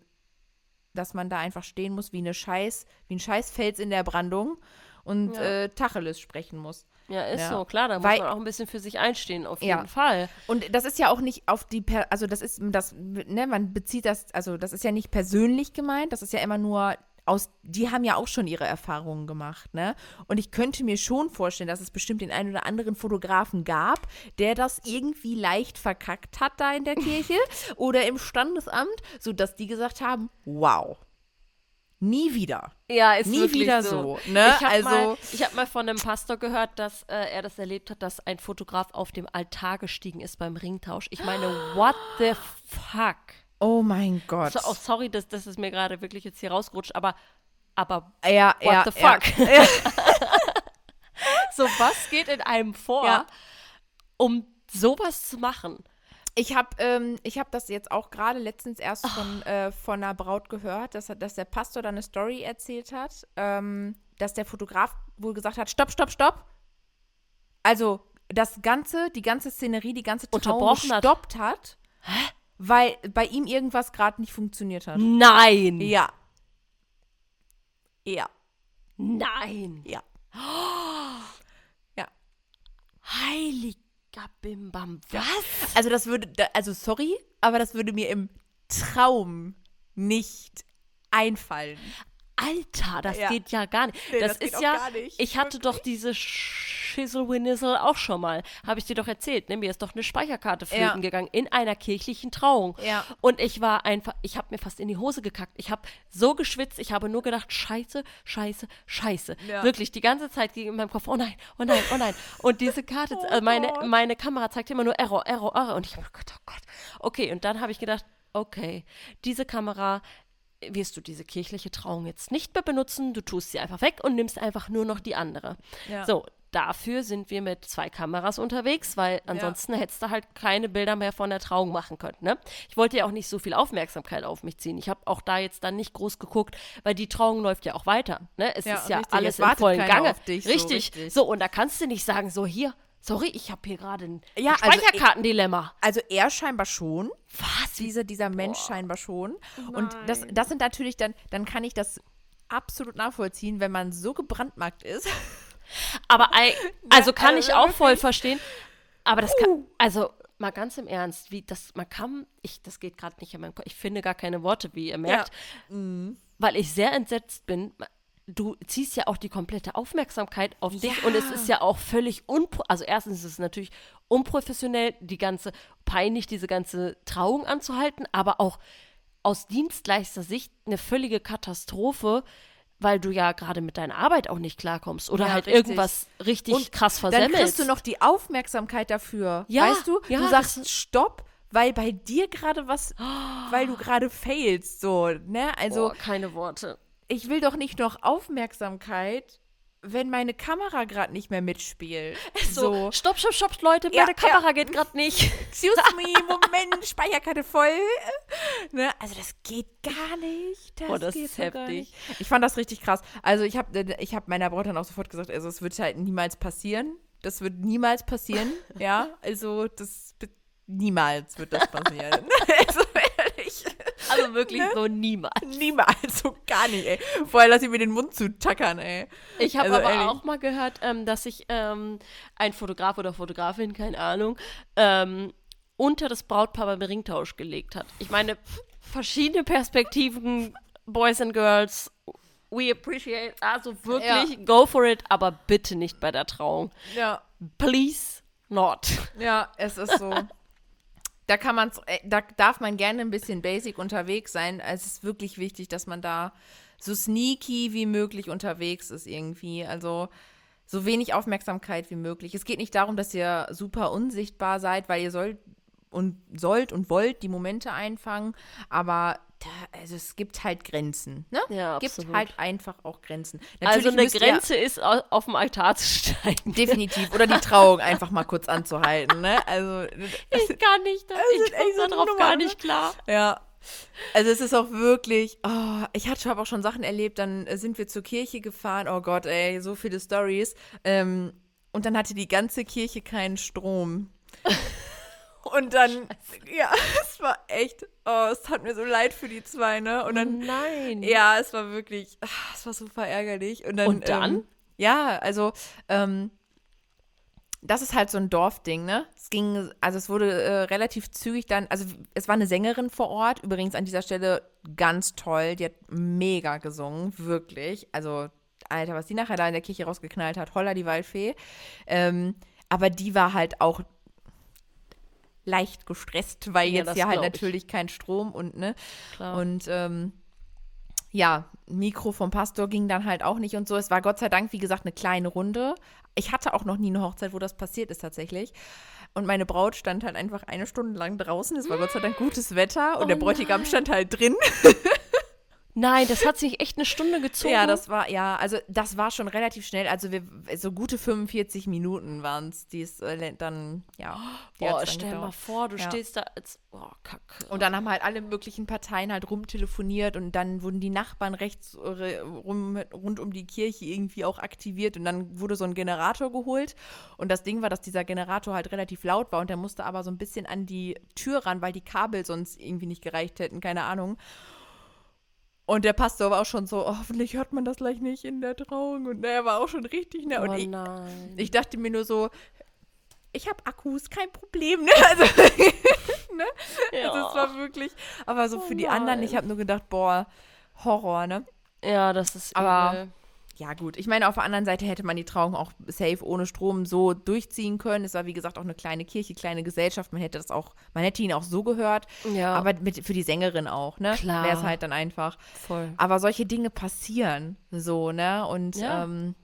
dass man da einfach stehen muss wie eine Scheiß, wie ein Scheißfels in der Brandung und Ja. äh, Tacheles sprechen muss. Ja, ist Ja. so, klar, da muss Weil- man auch ein bisschen für sich einstehen, auf Ja. jeden Fall. Und das ist ja auch nicht auf die, per also das ist, das, ne, man bezieht das, also das ist ja nicht persönlich gemeint, das ist ja immer nur aus, die haben ja auch schon ihre Erfahrungen gemacht, ne? Und ich könnte mir schon vorstellen, dass es bestimmt den einen oder anderen Fotografen gab, der das irgendwie leicht verkackt hat da in der Kirche oder im Standesamt, sodass die gesagt haben, wow, nie wieder. Ja, ist Nie wieder so. so, ne? Ich habe Also- mal, ich hab mal von einem Pastor gehört, dass äh, er das erlebt hat, dass ein Fotograf auf dem Altar gestiegen ist beim Ringtausch. Ich meine, what the fuck? Oh mein Gott. So, oh, sorry, dass das ist mir gerade wirklich jetzt hier rausgerutscht, aber, aber ja, what ja, the ja. fuck? so, was geht in einem vor, Ja. um sowas zu machen? Ich habe ähm, ich hab das jetzt auch gerade letztens erst von, äh, von einer Braut gehört, dass, dass der Pastor da eine Story erzählt hat, ähm, dass der Fotograf wohl gesagt hat, stopp, stopp, stopp. Also das Ganze, die ganze Szenerie, die ganze Trauung Unterbrochen hat. gestoppt hat, weil bei ihm irgendwas gerade nicht funktioniert hat. Nein! Ja. Ja. Nein! Ja. Ja. Heiliger Bimbam, was? Also das würde, also sorry, aber das würde mir im Traum nicht einfallen. Alter, das Ja. geht ja gar nicht. Nee, das, das geht ist auch ja, gar nicht, ich hatte doch diese Schissel-Winnissel auch schon mal. Habe ich dir doch erzählt, ne? Mir ist doch eine Speicherkarte flöten Ja. gegangen in einer kirchlichen Trauung. Ja. Und ich war einfach, ich habe mir fast in die Hose gekackt. Ich habe so geschwitzt, ich habe nur gedacht, scheiße, scheiße, scheiße. Wirklich, die ganze Zeit ging in meinem Kopf, oh nein, oh nein, oh nein. Und diese Karte, Oh äh, meine, meine Kamera zeigt immer nur Error, Error, Error. Und ich habe Gott, oh Gott. Okay, und dann habe ich gedacht, okay, diese Kamera wirst du diese kirchliche Trauung jetzt nicht mehr benutzen, du tust sie einfach weg und nimmst einfach nur noch die andere. Ja. So, dafür sind wir mit zwei Kameras unterwegs, weil ansonsten hättest du halt keine Bilder mehr von der Trauung machen können. Ne? Ich wollte ja auch nicht so viel Aufmerksamkeit auf mich ziehen. Ich habe auch da jetzt dann nicht groß geguckt, weil die Trauung läuft ja auch weiter. Ne? Es Ja, ist ja richtig. alles Es im vollen Gange. auf dich, so richtig. richtig. So, und da kannst du nicht sagen, so hier, Sorry, ich habe hier gerade ein Ja, also Speicherkartendilemma. Also er scheinbar schon. Was? Dieser, dieser Mensch scheinbar schon. Und das, das sind natürlich dann, dann kann ich das absolut nachvollziehen, wenn man so gebrandmarkt ist. Aber also kann also ich auch voll verstehen. Aber das kann, also mal ganz im Ernst, wie das, man kann, ich, das geht gerade nicht in meinem Kopf. Ich finde gar keine Worte, wie ihr merkt, weil ich sehr entsetzt bin. Du ziehst ja auch die komplette Aufmerksamkeit auf dich Ja. und es ist ja auch völlig unpro, also erstens ist es natürlich unprofessionell, die ganze, peinlich diese ganze Trauung anzuhalten, aber auch aus dienstleister Sicht eine völlige Katastrophe, weil du ja gerade mit deiner Arbeit auch nicht klarkommst oder Ja, halt richtig. irgendwas richtig Und krass Dann versemmelst. kriegst du noch die Aufmerksamkeit dafür. Ja, weißt du? ja, du sagst Stopp, weil bei dir gerade was, weil du gerade failst, so, ne? Also, Boah, keine Worte. Ich will doch nicht noch Aufmerksamkeit, wenn meine Kamera gerade nicht mehr mitspielt. So, stopp, stopp, stopp, Leute, Ja, meine Kamera geht gerade nicht. Excuse me, Moment, Speicherkarte voll. Ne? Also das geht gar nicht. Das, Boah, das geht ist so heftig. Ich fand das richtig krass. Also ich habe ich hab meiner Braut dann auch sofort gesagt, also es wird halt niemals passieren. Das wird niemals passieren. ja, also das wird- niemals wird das passieren. also. Also wirklich Ne? so niemals. Niemals, so gar nicht, ey. Vorher lass ich mir den Mund zutackern, ey. Ich habe Also aber ehrlich. auch mal gehört, ähm, dass sich ähm, ein Fotograf oder Fotografin, keine Ahnung, ähm, unter das Brautpaar beim Ringtausch gelegt hat. Ich meine, verschiedene Perspektiven, Boys and Girls, we appreciate, also wirklich, go for it, aber bitte nicht bei der Trauung. Ja. Please not. Ja, es ist so. Da kann man, da darf man gerne ein bisschen basic unterwegs sein. Es ist wirklich wichtig, dass man da so sneaky wie möglich unterwegs ist irgendwie. Also so wenig Aufmerksamkeit wie möglich. Es geht nicht darum, dass ihr super unsichtbar seid, weil ihr sollt und sollt und wollt die Momente einfangen, aber da, also es gibt halt Grenzen. Ne? Ja, gibt absolut. halt einfach auch Grenzen. Also Natürlich eine müsst ihr- Grenze ist, au- auf dem Altar zu steigen. Definitiv. Oder die Trauung einfach mal kurz anzuhalten. Ne? Also Ich kann nicht, ich sind echt so komme darauf Nummern, gar ne? nicht klar. Ja. Also es ist auch wirklich, oh, ich hatte habe auch schon Sachen erlebt, dann sind wir zur Kirche gefahren, oh Gott, ey, so viele Stories. Ähm, und dann hatte die ganze Kirche keinen Strom. Und dann, ja, es war echt, oh, es tat mir so leid für die zwei, ne? Und dann, Nein. ja, es war wirklich, ah, es war super ärgerlich. Und dann, Und dann? Ähm, ja, also, ähm, das ist halt so ein Dorfding, ne? Es ging, also es wurde äh, relativ zügig dann, also es war eine Sängerin vor Ort, übrigens an dieser Stelle ganz toll, die hat mega gesungen, wirklich. Also, Alter, was die nachher da in der Kirche rausgeknallt hat, holla die Waldfee. Ähm, aber die war halt auch leicht gestresst, weil Ja, jetzt ja halt glaub ich. natürlich kein Strom und ne. Klar. Und ähm, ja, Mikro vom Pastor ging dann halt auch nicht und so. Es war Gott sei Dank, wie gesagt, eine kleine Runde. Ich hatte auch noch nie eine Hochzeit, wo das passiert ist tatsächlich. Und meine Braut stand halt einfach eine Stunde lang draußen. Es war Gott sei Dank gutes Wetter und Oh der Bräutigam nein. stand halt drin. Nein, das hat sich echt eine Stunde gezogen. Ja, das war, ja, also das war schon relativ schnell. Also wir, so gute 45 Minuten waren es, die es äh, dann, ja. die Boah, dann stell mal gedauert. vor, du Ja. stehst da als. Oh, Kacke. Und dann haben halt alle möglichen Parteien halt rumtelefoniert und dann wurden die Nachbarn rechts äh, rum, rund um die Kirche irgendwie auch aktiviert und dann wurde so ein Generator geholt. Und das Ding war, dass dieser Generator halt relativ laut war und der musste aber so ein bisschen an die Tür ran, weil die Kabel sonst irgendwie nicht gereicht hätten, keine Ahnung. Und der Pastor war auch schon so, oh, hoffentlich hört man das gleich nicht in der Trauung. Und er war auch schon richtig, ne? Und oh ich, nein. ich dachte mir nur so, ich habe Akkus, kein Problem, ne? Also, ne? ja. Also es war wirklich, aber so Oh für die anderen, ich nein. habe nur gedacht, boah, Horror, ne? ja, das ist Aber- übel. Ja gut, ich meine, auf der anderen Seite hätte man die Trauung auch safe ohne Strom so durchziehen können. Es war wie gesagt auch eine kleine Kirche, kleine Gesellschaft. Man hätte das auch, man hätte ihn auch so gehört. Ja, Aber mit, für die Sängerin auch, ne? Klar. Wäre es halt dann einfach. voll. Aber solche Dinge passieren so, ne? Und Ja. ähm,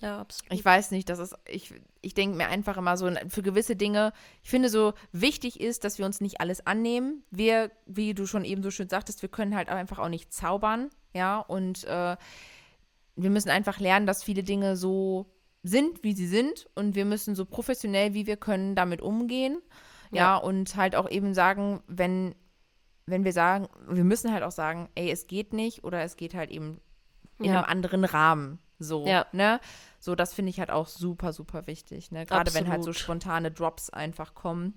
Ja, absolut. ich weiß nicht, das ist, ich, ich denke mir einfach immer so, für gewisse Dinge, ich finde so wichtig ist, dass wir uns nicht alles annehmen. Wir, wie du schon eben so schön sagtest, wir können halt einfach auch nicht zaubern, ja, und äh, wir müssen einfach lernen, dass viele Dinge so sind, wie sie sind und wir müssen so professionell, wie wir können, damit umgehen, ja, Ja. und halt auch eben sagen, wenn, wenn wir sagen, wir müssen halt auch sagen, ey, es geht nicht oder es geht halt eben in Ja. einem anderen Rahmen, so, Ja. ne? So, das finde ich halt auch super, super wichtig. Ne? Gerade wenn halt so spontane Drops einfach kommen.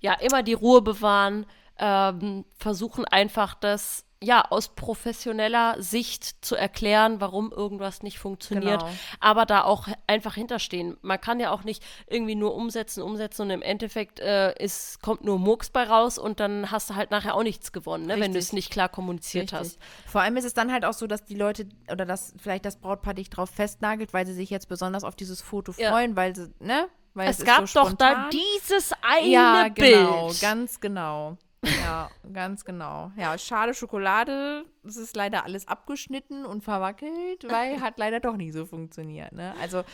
Ja, immer die Ruhe bewahren, ähm, versuchen einfach das ja aus professioneller Sicht zu erklären, warum irgendwas nicht funktioniert, Genau. aber da auch einfach hinterstehen. Man kann ja auch nicht irgendwie nur umsetzen, umsetzen und im Endeffekt äh, ist, kommt nur Murks bei raus und dann hast du halt nachher auch nichts gewonnen, ne, wenn du es nicht klar kommuniziert Richtig. hast. Vor allem ist es dann halt auch so, dass die Leute oder dass vielleicht das Brautpaar dich drauf festnagelt, weil sie sich jetzt besonders auf dieses Foto Ja. freuen, weil sie, ne? Weil Es ist gab so doch da dieses eine Ja, genau, Bild. ganz genau. Ja, ganz genau. Ja, schade Schokolade, es ist leider alles abgeschnitten und verwackelt, weil hat leider doch nicht so funktioniert. Ne? Also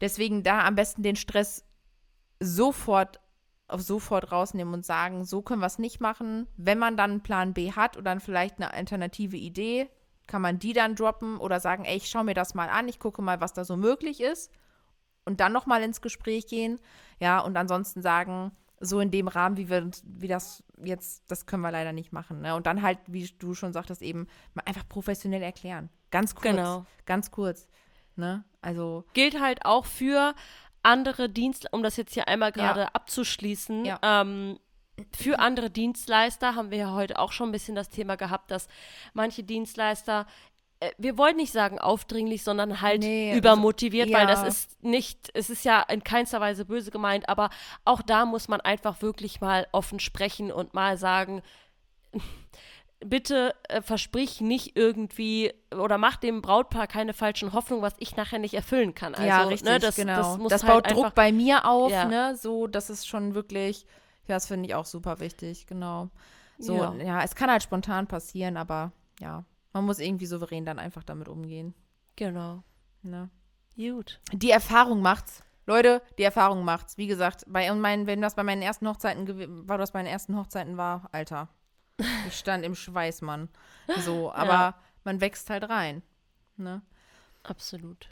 deswegen da am besten den Stress sofort auf sofort rausnehmen und sagen, so können wir es nicht machen. Wenn man dann einen Plan B hat oder dann vielleicht eine alternative Idee, kann man die dann droppen oder sagen, ey, ich schaue mir das mal an, ich gucke mal, was da so möglich ist und dann noch mal ins Gespräch gehen. Ja, und ansonsten sagen, so in dem Rahmen, wie wir wie das jetzt, das können wir leider nicht machen. Ne? Und dann halt, wie du schon sagtest, eben mal einfach professionell erklären. Ganz kurz. Genau. Ganz kurz. Ne? Also, gilt halt auch für andere Dienstleister, um das jetzt hier einmal gerade abzuschließen. Ja. Ähm, für andere Dienstleister haben wir ja heute auch schon ein bisschen das Thema gehabt, dass manche Dienstleister, wir wollen nicht sagen aufdringlich, sondern halt Nee, übermotiviert, also, weil ja. das ist nicht, es ist ja in keinster Weise böse gemeint, aber auch da muss man einfach wirklich mal offen sprechen und mal sagen, bitte äh, versprich nicht irgendwie oder mach dem Brautpaar keine falschen Hoffnungen, was ich nachher nicht erfüllen kann. Also, ja, richtig, ne, das, genau. das, muss das halt baut Druck einfach, bei mir auf, Ja. ne? So, das ist schon wirklich, ja, das finde ich auch super wichtig, genau. So, Ja. ja. es kann halt spontan passieren, aber ja, man muss irgendwie souverän dann einfach damit umgehen. Genau. Ne? Gut. Die Erfahrung macht's. Leute, die Erfahrung macht's. Wie gesagt, bei meinen, wenn das bei meinen ersten Hochzeiten war, das bei meinen ersten Hochzeiten war, Alter. Ich stand im Schweiß, Mann. So, aber Ja. man wächst halt rein. Ne? Absolut.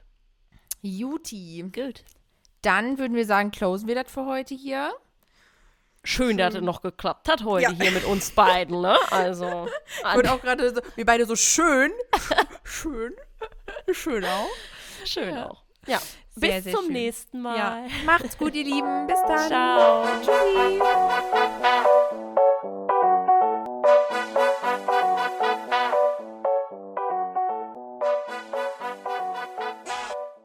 Juti. Gut. Dann würden wir sagen, closen wir das für heute hier. Schön, dass es noch geklappt hat heute hier mit uns beiden, ne? Also. Und auch gerade so, wir beide so schön. schön. Schön auch. schön auch. Ja. Sehr, Bis sehr zum schön. nächsten Mal. Ja. Macht's gut, ihr Lieben. Bis dann. Ciao. Tschüssi.